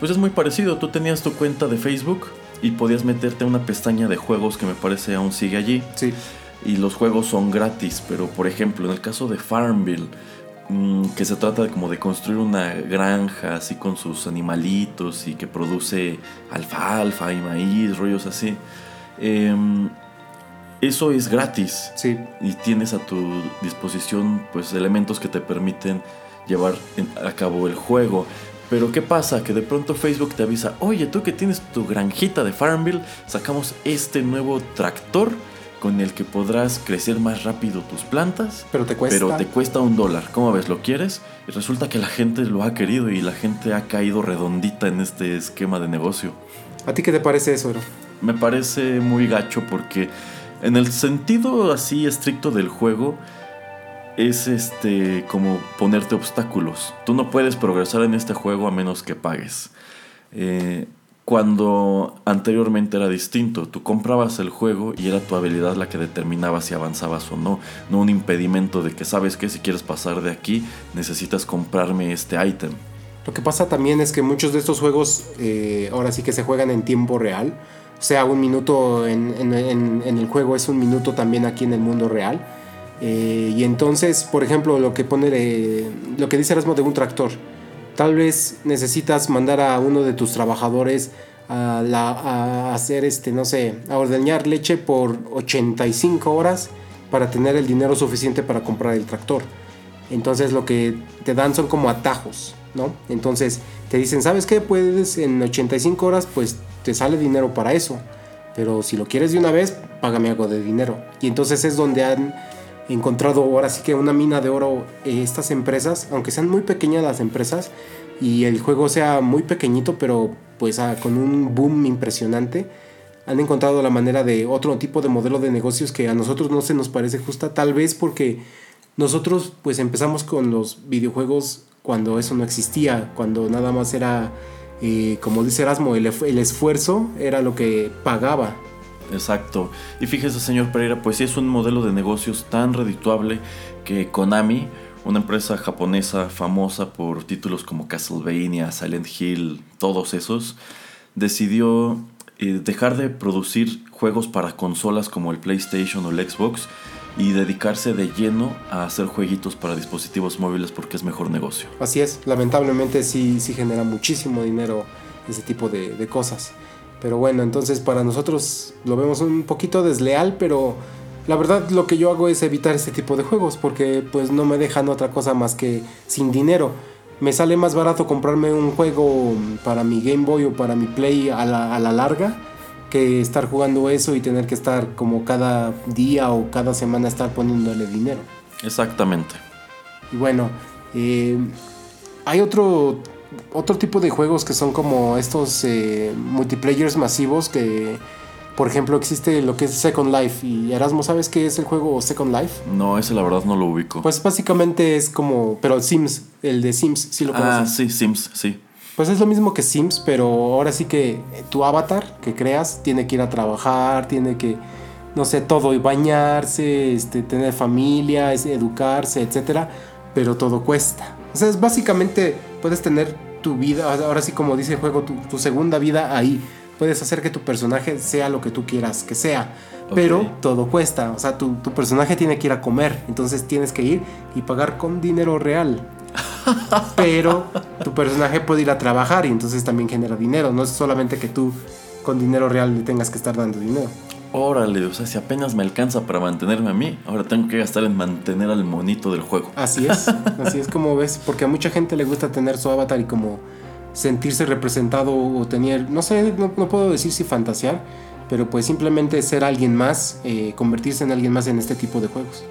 pues es muy parecido. Tú tenías tu cuenta de Facebook y podías meterte a una pestaña de juegos que me parece aún sigue allí. Sí. Y los juegos son gratis, pero por ejemplo, en el caso de Farmville, mmm, que se trata de como de construir una granja así con sus animalitos y que produce alfalfa y maíz, rollos así. Eh, eso es gratis. Sí. Y tienes a tu disposición pues elementos que te permiten llevar a cabo el juego. Pero ¿qué pasa? Que de pronto Facebook te avisa, oye, tú que tienes tu granjita de Farmville, sacamos este nuevo tractor con el que podrás crecer más rápido tus plantas. Pero te cuesta. Pero te cuesta un dólar. ¿Cómo ves? ¿Lo quieres? Y resulta que la gente lo ha querido y la gente ha caído redondita en este esquema de negocio. ¿A ti qué te parece eso, Ero? Me parece muy gacho porque en el sentido así estricto del juego es este como ponerte obstáculos. Tú no puedes progresar en este juego a menos que pagues. Eh, cuando anteriormente era distinto, tú comprabas el juego y era tu habilidad la que determinaba si avanzabas o no, no un impedimento de que sabes que si quieres pasar de aquí necesitas comprarme este ítem. Lo que pasa también es que muchos de estos juegos eh, ahora sí que se juegan en tiempo real. Sea, un minuto en, en, el juego es un minuto también aquí en el mundo real. Eh, y entonces, por ejemplo, lo que pone lo que dice Erasmo de un tractor. Tal vez necesitas mandar a uno de tus trabajadores a, la, a hacer, este, no sé, a ordeñar leche por 85 horas para tener el dinero suficiente para comprar el tractor. Entonces lo que te dan son como atajos, ¿no? Entonces te dicen, ¿sabes qué? Puedes en 85 horas, pues te sale dinero para eso. Pero si lo quieres de una vez, págame algo de dinero. Y entonces es donde han encontrado ahora sí que una mina de oro eh, estas empresas, aunque sean muy pequeñas las empresas y el juego sea muy pequeñito, pero pues ah, con un boom impresionante, han encontrado la manera de otro tipo de modelo de negocios que a nosotros no se nos parece justa, tal vez porque nosotros pues empezamos con los videojuegos cuando eso no existía, cuando nada más era, eh, como dice Erasmo, el, esfuerzo era lo que pagaba. Exacto. Y fíjese, señor Pereira, pues sí es un modelo de negocios tan redituable que Konami, una empresa japonesa famosa por títulos como Castlevania, Silent Hill, todos esos, decidió eh, dejar de producir juegos para consolas como el PlayStation o el Xbox y dedicarse de lleno a hacer jueguitos para dispositivos móviles porque es mejor negocio. Así es, lamentablemente sí, sí genera muchísimo dinero ese tipo de, cosas. Pero bueno, entonces para nosotros lo vemos un poquito desleal, pero la verdad lo que yo hago es evitar este tipo de juegos porque pues no me dejan otra cosa más que sin dinero. Me sale más barato comprarme un juego para mi Game Boy o para mi Play a la, a la larga que estar jugando eso y tener que estar como cada día o cada semana estar poniéndole dinero. Exactamente. Y bueno, eh, hay otro, otro tipo de juegos que son como estos eh, multiplayers masivos que, por ejemplo, existe lo que es Second Life. Y Erasmo, ¿sabes qué es el juego Second Life? No, ese la verdad no lo ubico. Pues básicamente es como, pero Sims, el de Sims, sí lo conoces. ah, sí, Sims, sí. Pues es lo mismo que Sims, pero ahora sí que tu avatar que creas tiene que ir a trabajar, tiene que, no sé, todo, y bañarse, este, tener familia, es- educarse, etcétera, pero todo cuesta. O sea, es básicamente puedes tener tu vida, ahora sí como dice el juego, tu, tu segunda vida ahí. Puedes hacer que tu personaje sea lo que tú quieras que sea, pero todo cuesta. O sea, tu, tu personaje tiene que ir a comer, entonces tienes que ir y pagar con dinero real pero tu personaje puede ir a trabajar y entonces también genera dinero. No es solamente que tú con dinero real le tengas que estar dando dinero. Órale, o sea, si apenas me alcanza para mantenerme a mí, ahora tengo que gastar en mantener al monito del juego. Así es, [laughs] así es como ves, porque a mucha gente le gusta tener su avatar y como sentirse representado o tener, no sé, no, no puedo decir si fantasear, pero pues simplemente ser alguien más, eh, convertirse en alguien más en este tipo de juegos.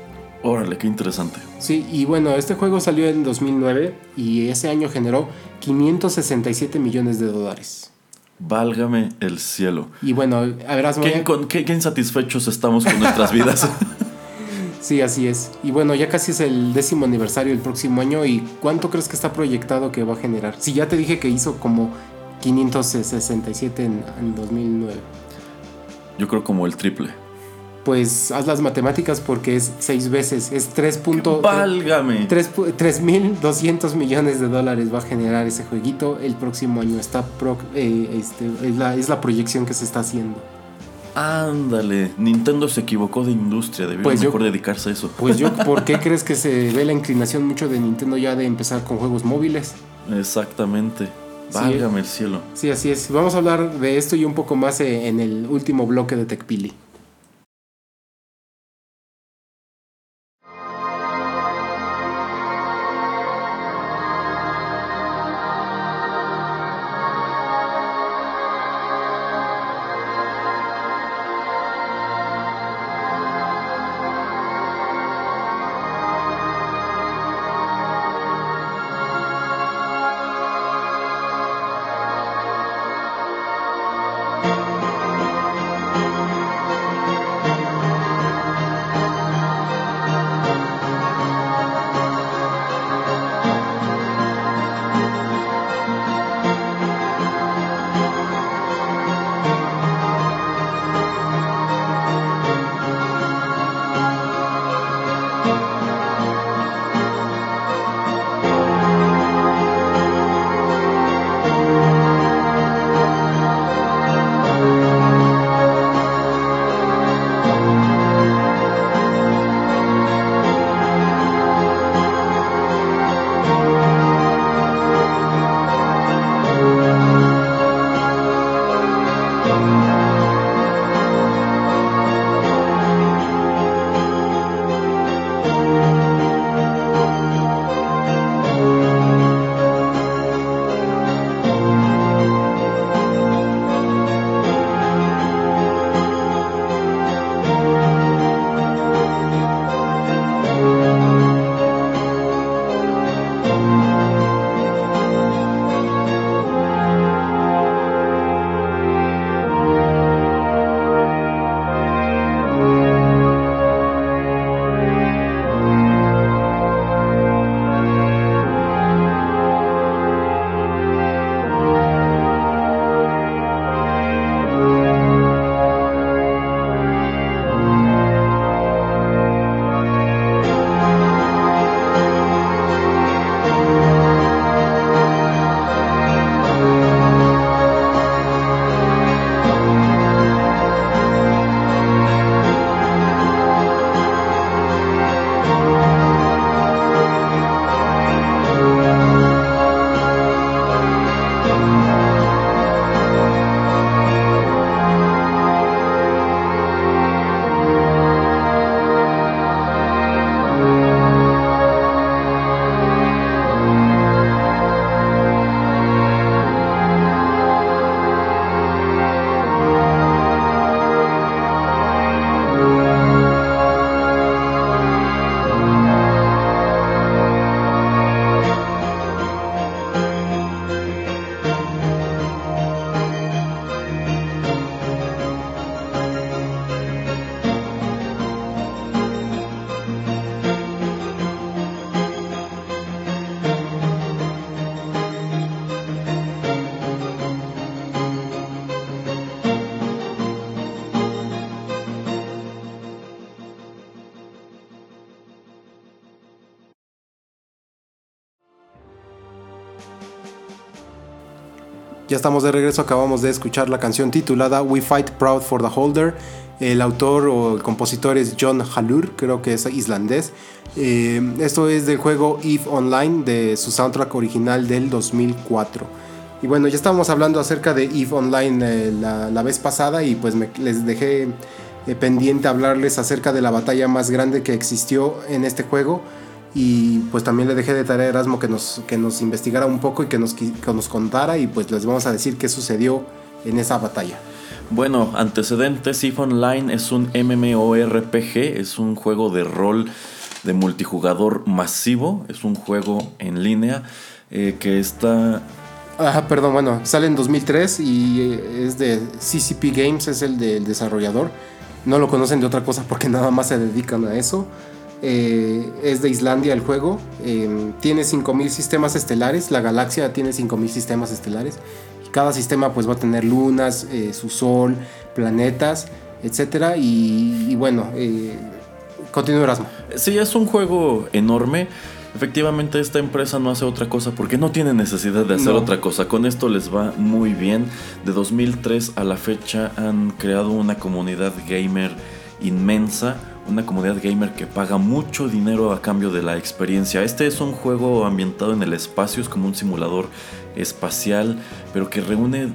Órale, qué interesante. Sí, y bueno, este juego salió en 2009 y ese año generó 567 millones de dólares. Válgame el cielo. Y bueno, a verás, ¿Qué, qué- qué insatisfechos estamos con nuestras [laughs] vidas. Sí, así es. Y bueno, ya casi es el décimo aniversario el próximo año. ¿Y cuánto crees que está proyectado que va a generar? Si ya te dije que hizo como 567 en, en 2009. Yo creo como el triple. Pues haz las matemáticas porque es seis veces. Es 3.3 Válgame. 3.200 millones de dólares va a generar ese jueguito el próximo año. Está pro- eh, este, es, la, es la proyección que se está haciendo. Ándale. Nintendo se equivocó de industria. Debió Pues yo- mejor dedicarse a eso. Pues yo, ¿por qué [laughs] crees que se ve la inclinación mucho de Nintendo ya de empezar con juegos móviles? Exactamente. Sí. Válgame el cielo. Sí, así es. Vamos a hablar de esto y un poco más eh, en el último bloque de TechPili. Ya estamos de regreso. Acabamos de escuchar la canción titulada We Fight Proud for the Holder. El autor o el compositor es John Halur, creo que es islandés. Eh, esto es del juego Eve Online de su soundtrack original del 2004. Y bueno, ya estábamos hablando acerca de Eve Online eh, la, vez pasada y pues me, les dejé eh, pendiente hablarles acerca de la batalla más grande que existió en este juego y pues también le dejé de tarea a Erasmo que nos, que nos investigara un poco y que nos, que nos contara y pues les vamos a decir qué sucedió en esa batalla. Bueno, antecedentes, EVE Online es un MMORPG, es un juego de rol de multijugador masivo, es un juego en línea eh, que está... Ajá, perdón, bueno, sale en 2003 y eh, es de CCP Games, es el del desarrollador. No lo conocen de otra cosa porque [laughs] nada más se dedican a eso. Eh, es de Islandia el juego. Eh, tiene 5000 sistemas estelares. La galaxia tiene 5000 sistemas estelares. Y cada sistema pues va a tener lunas, eh, su sol, planetas, etc. Y, bueno, continúa Erasmo. Sí, es un juego enorme. Efectivamente, esta empresa no hace otra cosa porque no tiene necesidad de hacer otra cosa. Con esto les va muy bien. De 2003 a la fecha han creado una comunidad gamer inmensa una comunidad gamer que paga mucho dinero a cambio de la experiencia. Este es un juego ambientado en el espacio, es como un simulador espacial, pero que reúne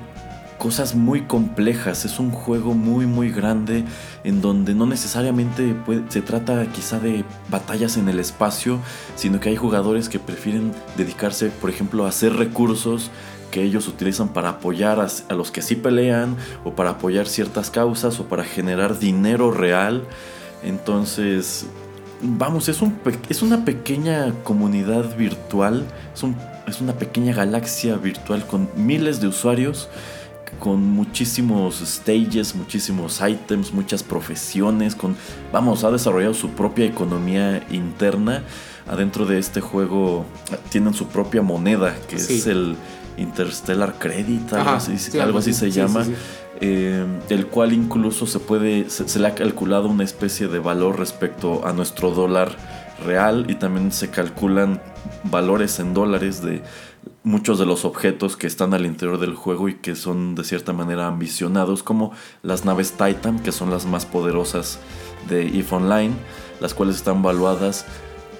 cosas muy complejas. Es un juego muy muy grande en donde no necesariamente se trata quizá de batallas en el espacio, sino que hay jugadores que prefieren dedicarse, por ejemplo, a hacer recursos que ellos utilizan para apoyar a, a los que sí pelean o para apoyar ciertas causas o para generar dinero real. Entonces, vamos, es, un, es una pequeña comunidad virtual, es, es una pequeña galaxia virtual con miles de usuarios con muchísimos stages, muchísimos items, muchas profesiones, con vamos, ha desarrollado su propia economía interna. Adentro de este juego tienen su propia moneda, que es el Interstellar Credit, algo así, algo así se llama. Eh, el cual incluso se puede, se, le ha calculado una especie de valor respecto a nuestro dólar real y también se calculan valores en dólares de muchos de los objetos que están al interior del juego y que son de cierta manera ambicionados, como las naves Titan, que son las más poderosas de EVE Online, las cuales están valuadas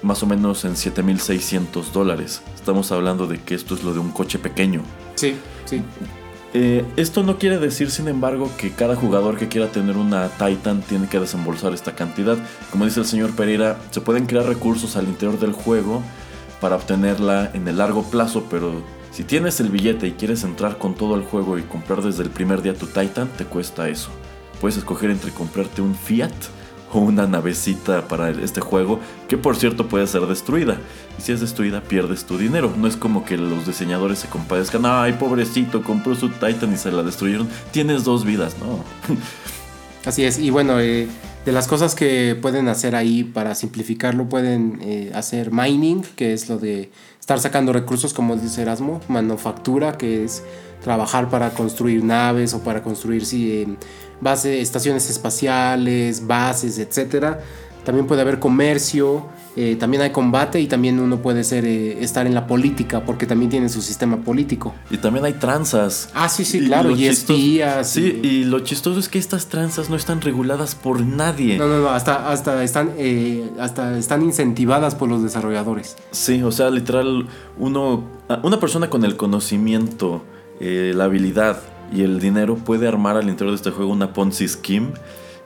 más o menos en 7.600 dólares. Estamos hablando de que esto es lo de un coche pequeño. Sí, sí. Eh, esto no quiere decir, sin embargo, que cada jugador que quiera tener una Titan tiene que desembolsar esta cantidad. Como dice el señor Pereira, se pueden crear recursos al interior del juego para obtenerla en el largo plazo, pero si tienes el billete y quieres entrar con todo el juego y comprar desde el primer día tu Titan, te cuesta eso. Puedes escoger entre comprarte un Fiat o una navecita para este juego, que por cierto puede ser destruida. Y si es destruida, pierdes tu dinero. No es como que los diseñadores se compadezcan, ay, pobrecito, compró su Titan y se la destruyeron. Tienes dos vidas, ¿no? [laughs] Así es, y bueno, eh, de las cosas que pueden hacer ahí para simplificarlo, pueden eh, hacer mining, que es lo de estar sacando recursos, como dice Erasmo, manufactura, que es trabajar para construir naves o para construir sí, base, estaciones espaciales, bases, etcétera. También puede haber comercio, eh, también hay combate y también uno puede ser eh, estar en la política porque también tiene su sistema político. Y también hay tranzas. Ah, sí, sí, claro, y, espías. Sí, y... lo chistoso es que estas tranzas no están reguladas por nadie. No, no, no, hasta, hasta, están, eh, hasta están incentivadas por los desarrolladores. Sí, o sea, literal, uno, una persona con el conocimiento, la habilidad y el dinero puede armar al interior de este juego una Ponzi Scheme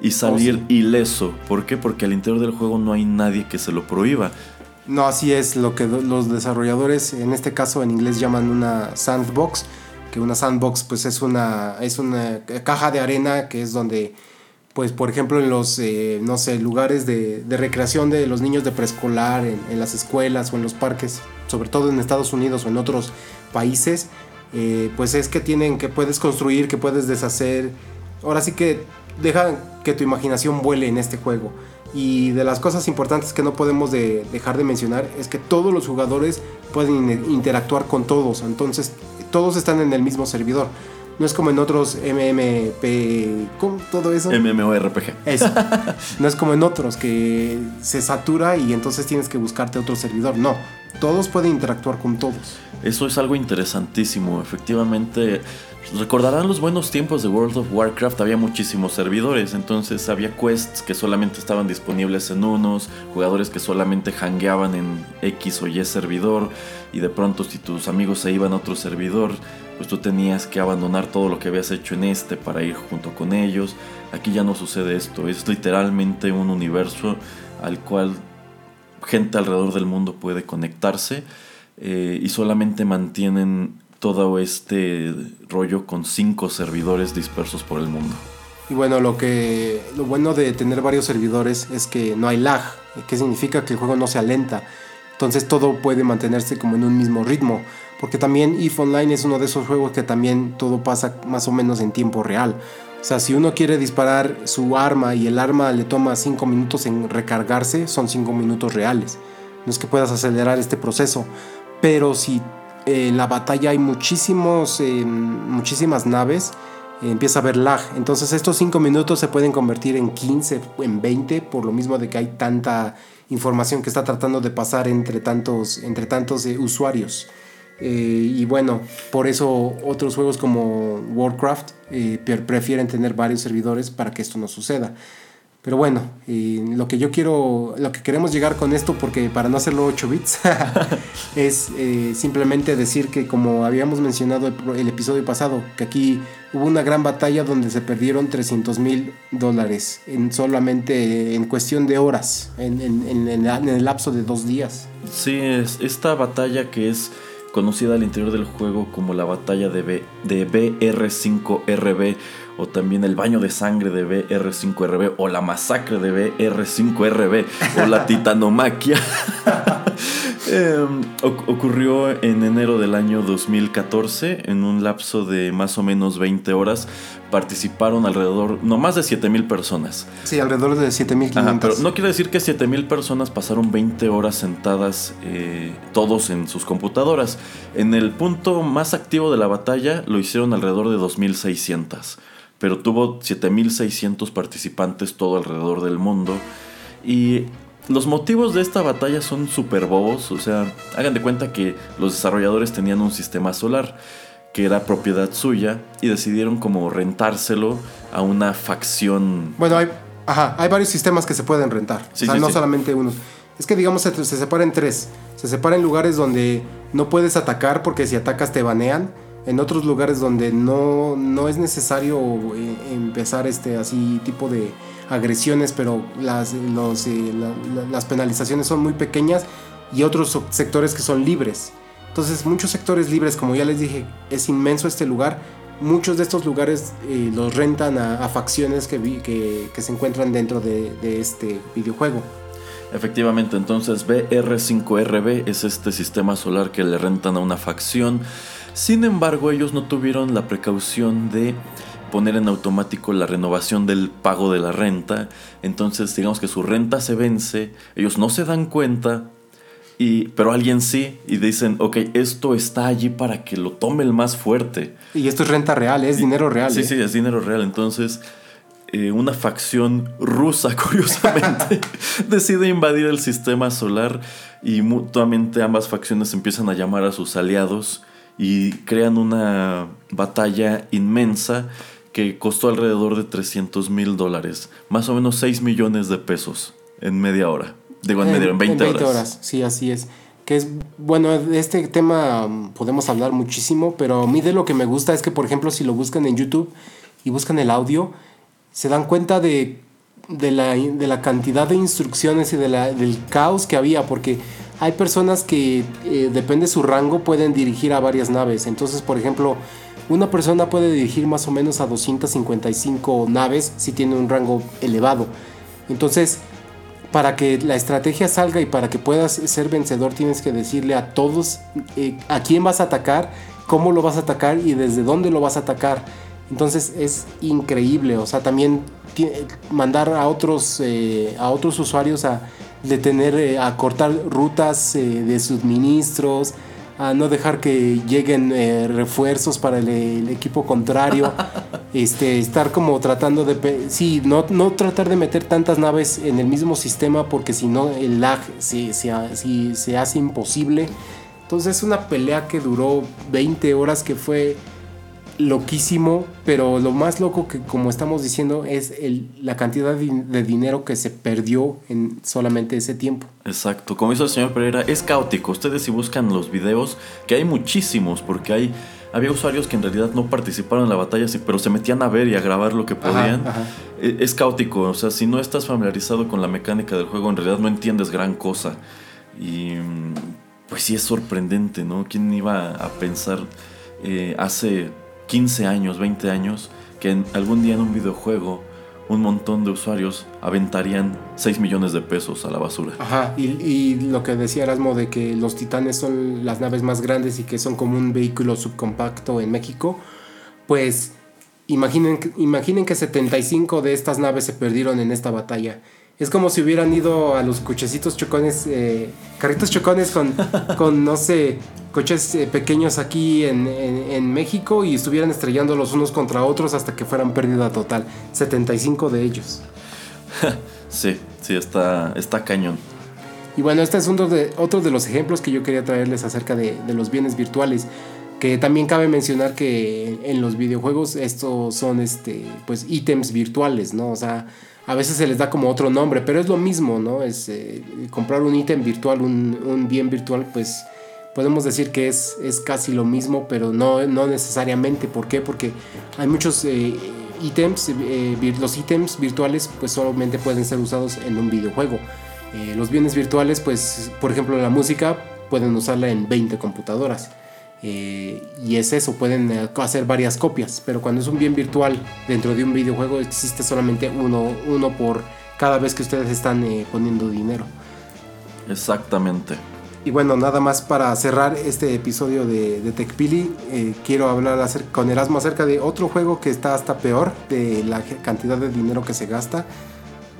y salir oh, ileso. ¿Por qué? Porque al interior del juego no hay nadie que se lo prohíba. No, así es lo que los desarrolladores, en este caso en inglés llaman una sandbox, que una sandbox pues es una, es una caja de arena que es donde, pues por ejemplo en los, eh, no sé, lugares de, recreación de los niños de preescolar, en, en las escuelas o en los parques, sobre todo en Estados Unidos o en otros países, eh, pues es que tienen, que puedes construir, que puedes deshacer. Ahora sí que deja que tu imaginación vuele en este juego. Y de las cosas importantes que no podemos dejar de mencionar es que todos los jugadores pueden interactuar con todos. Entonces todos están en el mismo servidor. No es como en otros MMP. ¿Cómo? Todo eso. MMORPG. Eso. [laughs] No es como en otros que se satura y entonces tienes que buscarte otro servidor. No. Todos pueden interactuar con todos. Eso es algo interesantísimo, efectivamente. Recordarán los buenos tiempos de World of Warcraft, había muchísimos servidores, entonces había quests que solamente estaban disponibles en unos, jugadores que solamente hangueaban en X o Y servidor, y de pronto si tus amigos se iban a otro servidor, pues tú tenías que abandonar todo lo que habías hecho en este para ir junto con ellos. Aquí ya no sucede esto, es literalmente un universo al cual gente alrededor del mundo puede conectarse eh, y solamente mantienen todo este rollo con cinco servidores dispersos por el mundo. Y bueno, lo que lo bueno de tener varios servidores es que no hay lag, que significa que el juego no se alenta. Entonces todo puede mantenerse como en un mismo ritmo, porque también EVE Online es uno de esos juegos que también todo pasa más o menos en tiempo real. O sea, si uno quiere disparar su arma y el arma le toma 5 minutos en recargarse, son 5 minutos reales. No es que puedas acelerar este proceso, pero si eh, en la batalla hay muchísimos, eh, muchísimas naves, eh, empieza a haber lag. Entonces estos 5 minutos se pueden convertir en 15, en 20, por lo mismo de que hay tanta información que está tratando de pasar entre tantos, entre tantos usuarios. Y bueno, por eso otros juegos como Warcraft prefieren tener varios servidores para que esto no suceda. Pero bueno, lo que yo quiero, lo que queremos llegar con esto, porque para no hacerlo 8 bits, [laughs] es eh, simplemente decir que como habíamos mencionado el, episodio pasado, que aquí hubo una gran batalla donde se perdieron 300 mil dólares en solamente en cuestión de horas, en, en, el lapso de dos días. Sí, es esta batalla que es conocida al interior del juego como la batalla de, B, de BR5RB o también el baño de sangre de BR5RB o la masacre de BR5RB o la [laughs] titanomaquia. [laughs] Em, ocurrió en enero del año 2014, en un lapso de más o menos 20 horas. Participaron alrededor, no más de 7000 personas. Sí, alrededor de 7500. Pero no quiere decir que 7000 personas pasaron 20 horas sentadas, eh, todos en sus computadoras. En el punto más activo de la batalla lo hicieron alrededor de 2600 pero tuvo 7600 participantes todo alrededor del mundo. Y los motivos de esta batalla son súper bobos, o sea, hagan de cuenta que los desarrolladores tenían un sistema solar que era propiedad suya y decidieron como rentárselo a una facción. Bueno, hay, ajá, hay varios sistemas que se pueden rentar, o sea, no solamente uno. Es que digamos se, se separa en tres. Se separa en lugares donde no puedes atacar porque si atacas te banean en otros lugares donde no, no es necesario eh, empezar este así tipo de agresiones, pero las, eh, las penalizaciones son muy pequeñas y otros sectores que son libres. Entonces muchos sectores libres, como ya les dije, es inmenso este lugar. Muchos de estos lugares eh, los rentan a, facciones que, que, que, se encuentran dentro de, de este videojuego. Efectivamente, entonces BR5RB es este sistema solar que le rentan a una facción sin embargo, ellos no tuvieron la precaución de poner en automático la renovación del pago de la renta. Entonces, digamos que su renta se vence, ellos no se dan cuenta, y, pero alguien sí, y dicen, ok, esto está allí para que lo tome el más fuerte. Y esto es renta real, es dinero real. Sí, ¿eh? sí, es dinero real. Entonces, eh, una facción rusa, [laughs] curiosamente, [laughs] decide invadir el sistema solar y mutuamente ambas facciones empiezan a llamar a sus aliados y crean una batalla inmensa que costó alrededor de 300 mil dólares, más o menos 6 millones de pesos en media hora. Digo, en, media, en 20, 20 horas. Sí, así es. Que es, bueno, de este tema mm, podemos hablar muchísimo, pero a mí de lo que me gusta es que, por ejemplo, si lo buscan en YouTube y buscan el audio, se dan cuenta de, de, la, de la cantidad de instrucciones y de la, del caos que había, porque hay personas que, eh, depende de su rango, pueden dirigir a varias naves. Entonces, por ejemplo, una persona puede dirigir más o menos a 255 naves si tiene un rango elevado. Entonces, para que la estrategia salga y para que puedas ser vencedor, tienes que decirle a todos eh, a quién vas a atacar, cómo lo vas a atacar y desde dónde lo vas a atacar. Entonces es increíble, o sea, también mandar a otros, eh, a otros usuarios a de tener eh, a cortar rutas de suministros, a no dejar que lleguen eh, refuerzos para el, equipo contrario. [laughs] este, estar como tratando de, sí, no, no tratar de meter tantas naves en el mismo sistema porque si no el lag se, se, sí, se hace imposible. Entonces es una pelea que duró 20 horas que fue loquísimo, pero lo más loco que como estamos diciendo es el- la cantidad de, de dinero que se perdió en solamente ese tiempo. Exacto, como hizo el señor Pereira, es caótico. Ustedes si buscan los videos, que hay muchísimos, porque hay había usuarios que en realidad no participaron en la batalla, pero se metían a ver y a grabar lo que podían. ajá. E- Es caótico, o sea, si no estás familiarizado con la mecánica del juego, en realidad no entiendes gran cosa. Y pues sí es sorprendente, ¿no? ¿Quién iba a pensar eh, hace 15 años, 20 años, que en- algún día en un videojuego un montón de usuarios aventarían 6 millones de pesos a la basura? Ajá, y, lo que decía Erasmo de que los titanes son las naves más grandes y que son como un vehículo subcompacto en México, pues imaginen, imaginen que 75 de estas naves se perdieron en esta batalla. Es como si hubieran ido a los cochecitos chocones, eh, carritos chocones con, [laughs] con, no sé, coches eh, pequeños aquí en, en- en México y estuvieran estrellando los unos contra otros hasta que fueran pérdida total. 75 de ellos. [laughs] Sí, sí, está, está cañón. Y bueno, este es uno de, otro de los ejemplos que yo quería traerles acerca de, de los bienes virtuales. Que también cabe mencionar que en los videojuegos estos son este, pues ítems virtuales, ¿no? O sea, a veces se les da como otro nombre, pero es lo mismo, ¿no? Es eh, comprar un ítem virtual, un, bien virtual, pues podemos decir que es, es casi lo mismo, pero no, no necesariamente. ¿Por qué? Porque hay muchos eh, ítems, eh, los ítems virtuales pues solamente pueden ser usados en un videojuego. Los bienes virtuales, pues, por ejemplo, la música pueden usarla en 20 computadoras. Eh, y es eso, pueden eh, hacer varias copias. Pero cuando es un bien virtual dentro de un videojuego, existe solamente uno, uno por cada vez que ustedes están eh, poniendo dinero. Exactamente. Y bueno, nada más para cerrar este episodio de, de TechPili, eh, quiero hablar acer- con Erasmo acerca de otro juego que está hasta peor de la cantidad de dinero que se gasta.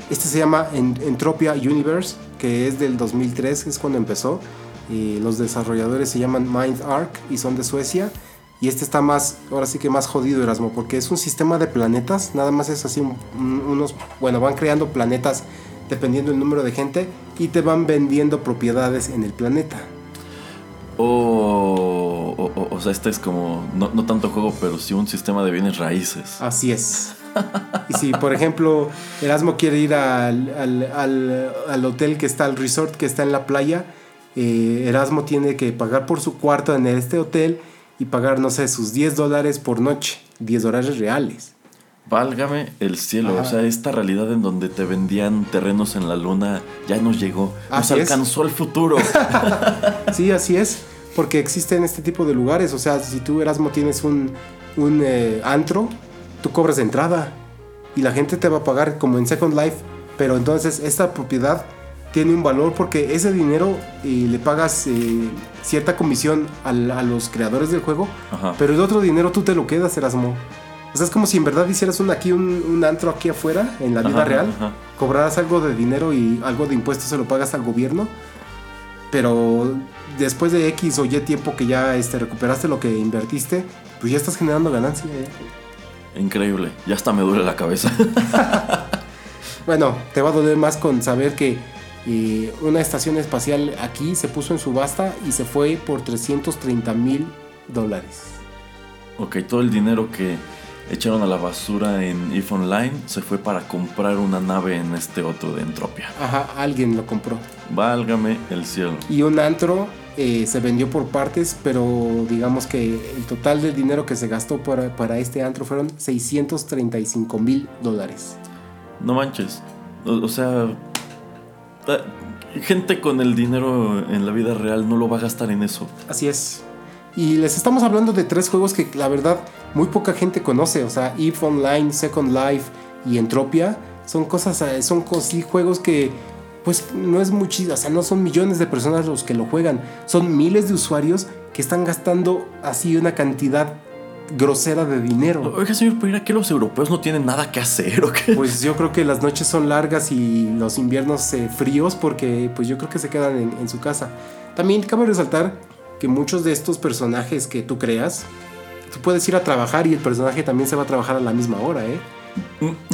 Este se llama En- Entropia Universe, que es del 2003, es cuando empezó. Y los desarrolladores se llaman Mind Arc y son de Suecia. Y este está más, ahora sí que más jodido Erasmo, porque es un sistema de planetas, nada más es así un- un- unos, bueno, van creando planetas dependiendo del número de gente y te van vendiendo propiedades en el planeta. O, o, o- o sea, este es como, no, no tanto juego, pero sí un sistema de bienes raíces. Así es. Y si, por ejemplo, Erasmo quiere ir al, al- al- al hotel que está, al resort que está en la playa, eh, Erasmo tiene que pagar por su cuarto en este hotel y pagar, no sé, sus 10 dólares por noche, 10 dólares reales. Válgame el cielo, Ajá. o sea, esta realidad en donde te vendían terrenos en la luna ya nos llegó, nos Así es. alcanzó el futuro. [laughs] Sí, así es, porque existen este tipo de lugares. O sea, si tú, Erasmo, tienes un, un eh, antro, tú cobras de entrada y la gente te va a pagar como en Second Life. Pero entonces esta propiedad tiene un valor porque ese dinero eh, le pagas eh, cierta comisión a los creadores del juego, Ajá. pero el otro dinero tú te lo quedas, Erasmo. O sea, es como si en verdad hicieras un, aquí un, un antro aquí afuera, en la vida Ajá, real, ajá. cobrarás algo de dinero y algo de impuestos se lo pagas al gobierno, pero después de X o Y tiempo que ya este, recuperaste lo que invertiste, pues ya estás generando ganancia. ¿eh? Increíble, ya hasta me duele la cabeza. [laughs] Bueno, te va a doler más con saber que eh, una estación espacial aquí se puso en subasta y se fue por 330 mil dólares. ok, todo el dinero que echaron a la basura en EVE Online se fue para comprar una nave en este otro de Entropia. Ajá, alguien lo compró. Válgame el cielo. Y un antro eh, se vendió por partes, pero digamos que el total del dinero que se gastó para, para este antro fueron 635 mil dólares. No manches. O, o sea, gente con el dinero en la vida real no lo va a gastar en eso. Así es. Y les estamos hablando de tres juegos que la verdad muy poca gente conoce. O sea, EVE Online, Second Life y Entropia. Son cosas, eh, son sí, juegos que pues no es muchísimo, o sea, no son millones de personas los que lo juegan. Son miles de usuarios que están gastando así una cantidad grosera de dinero. Oiga, señor Pereira, ¿que los europeos no tienen nada que hacer o qué? Pues yo creo que las noches son largas y los inviernos eh, fríos porque pues yo creo que se quedan en, en su casa. También cabe resaltar que muchos de estos personajes que tú creas tú puedes ir a trabajar y el personaje también se va a trabajar a la misma hora, ¿eh? [laughs]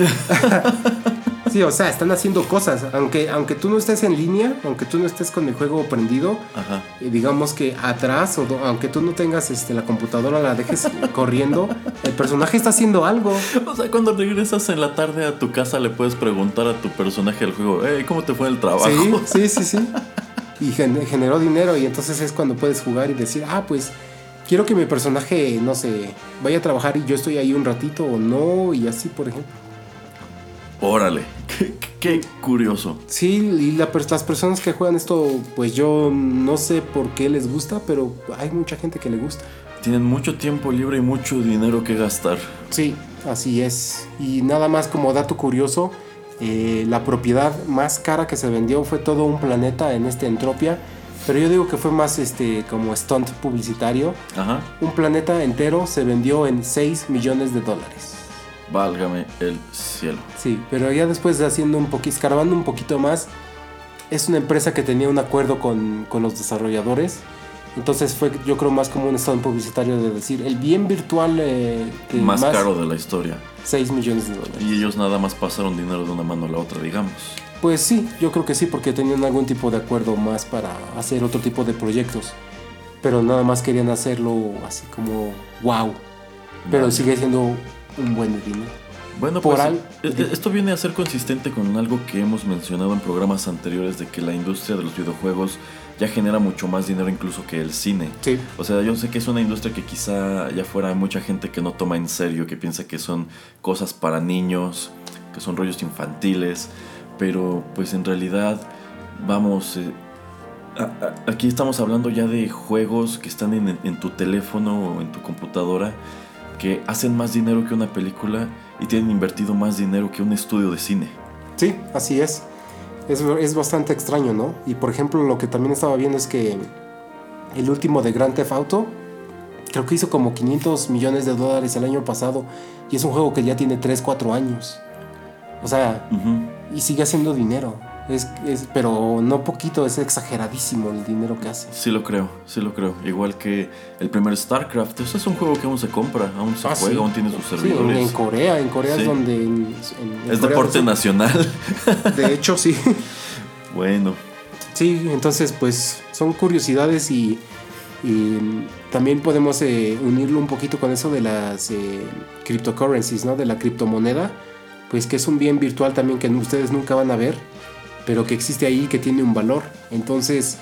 Sí, o sea, están haciendo cosas. Aunque, aunque tú no estés en línea, aunque tú no estés con el juego prendido, Ajá. digamos que atrás, o do- aunque tú no tengas este, la computadora, la dejes [laughs] corriendo, el personaje está haciendo algo. O sea, cuando regresas en la tarde a tu casa le puedes preguntar a tu personaje del juego, hey, ¿cómo te fue el trabajo? Sí, sí, sí, sí. [laughs] Y gen- generó dinero y entonces es cuando puedes jugar y decir, ah, pues quiero que mi personaje, no sé, vaya a trabajar y yo estoy ahí un ratito o no, y así, por ejemplo. Órale, qué, qué curioso. Sí, y la las personas que juegan esto, pues yo no sé por qué les gusta, pero hay mucha gente que le gusta. Tienen mucho tiempo libre y mucho dinero que gastar. Sí, así es. Y nada más como dato curioso, eh, la propiedad más cara que se vendió fue todo un planeta en este Entropia, pero yo digo que fue más este como stunt publicitario. Ajá. Un planeta entero se vendió en 6 millones de dólares. Válgame el cielo. Sí, pero ya después de haciendo un poquito, escarbando un poquito más, es una empresa que tenía un acuerdo con, con los desarrolladores. Entonces fue, yo creo, más como un stunt publicitario de decir, el bien virtual eh, que Más caro de la historia. 6 millones de dólares. Y ellos nada más pasaron dinero de una mano a la otra, digamos. Pues sí, yo creo que sí, porque tenían algún tipo de acuerdo más para hacer otro tipo de proyectos. Pero nada más querían hacerlo así como wow. Pero Vale. sigue siendo un buen dinero. Bueno, Por pues al- e- e- esto viene a ser consistente con algo que hemos mencionado en programas anteriores de que la industria de los videojuegos ya genera mucho más dinero incluso que el cine. Sí, O sea, yo sé que es una industria que quizá allá fuera hay mucha gente que no toma en serio, que piensa que son cosas para niños, que son rollos infantiles, pero pues en realidad, vamos, eh, a- a- aquí estamos hablando ya de juegos que están en, en tu teléfono o en tu computadora, que hacen más dinero que una película y tienen invertido más dinero que un estudio de cine. sí, así es. es. Es bastante extraño, ¿no? Y por ejemplo, lo que también estaba viendo es que el último de Grand Theft Auto, creo que hizo como 500 millones de dólares el año pasado. Y es un juego que ya tiene 3, 4 años. O sea, Ujú. Y sigue haciendo dinero. Es, es- pero no poquito, es exageradísimo el dinero que hace. Sí lo creo, sí lo creo. Igual que el primer StarCraft, eso es un juego que aún se compra, aún se Ah, juega, sí. aún tiene sus Sí, en, servidores. en Corea, en Corea Sí. es donde... en- es Corea deporte nacional. [laughs] De hecho, sí. [laughs] bueno, Sí, entonces pues son curiosidades y, y también podemos eh, unirlo un poquito con eso de las eh, cryptocurrencies, ¿no? De la criptomoneda, pues que es un bien virtual también que ustedes nunca van a ver, pero que existe ahí que tiene un valor. Entonces,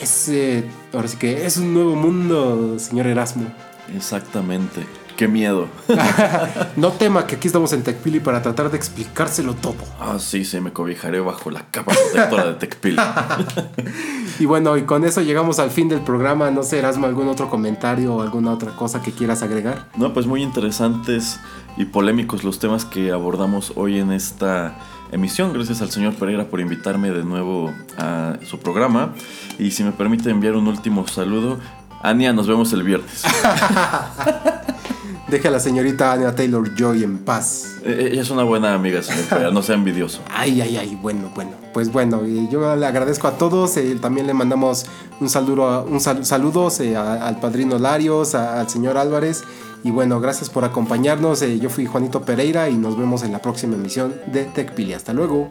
es, eh, ahora sí que es un nuevo mundo, señor Erasmo. exactamente. Qué miedo. [laughs] No tema que aquí estamos en TechPili para tratar de explicárselo todo. Ah, sí, sí, me cobijaré bajo la capa protectora de Tecpil. [laughs] Y bueno, y con eso llegamos al fin del programa. No sé, Erasmo, algún otro comentario o alguna otra cosa que quieras agregar. No, pues muy interesantes y polémicos los temas que abordamos hoy en esta emisión. Gracias al señor Pereira por invitarme de nuevo a su programa. Y si me permite enviar un último saludo. Ania, nos vemos el viernes. [laughs] Deje a la señorita Anya Taylor Joy en paz. Eh, Ella es una buena amiga, señor Pereira, no sea envidioso. [laughs] Ay, ay, ay, bueno, bueno. Pues bueno, yo le agradezco a todos. eh, también le mandamos un saludo, un sal- saludos eh, a- al padrino Larios, a- al señor Álvarez. Y bueno, gracias por acompañarnos. eh, yo fui Juanito Pereira y nos vemos en la próxima emisión de TechPili. Hasta luego.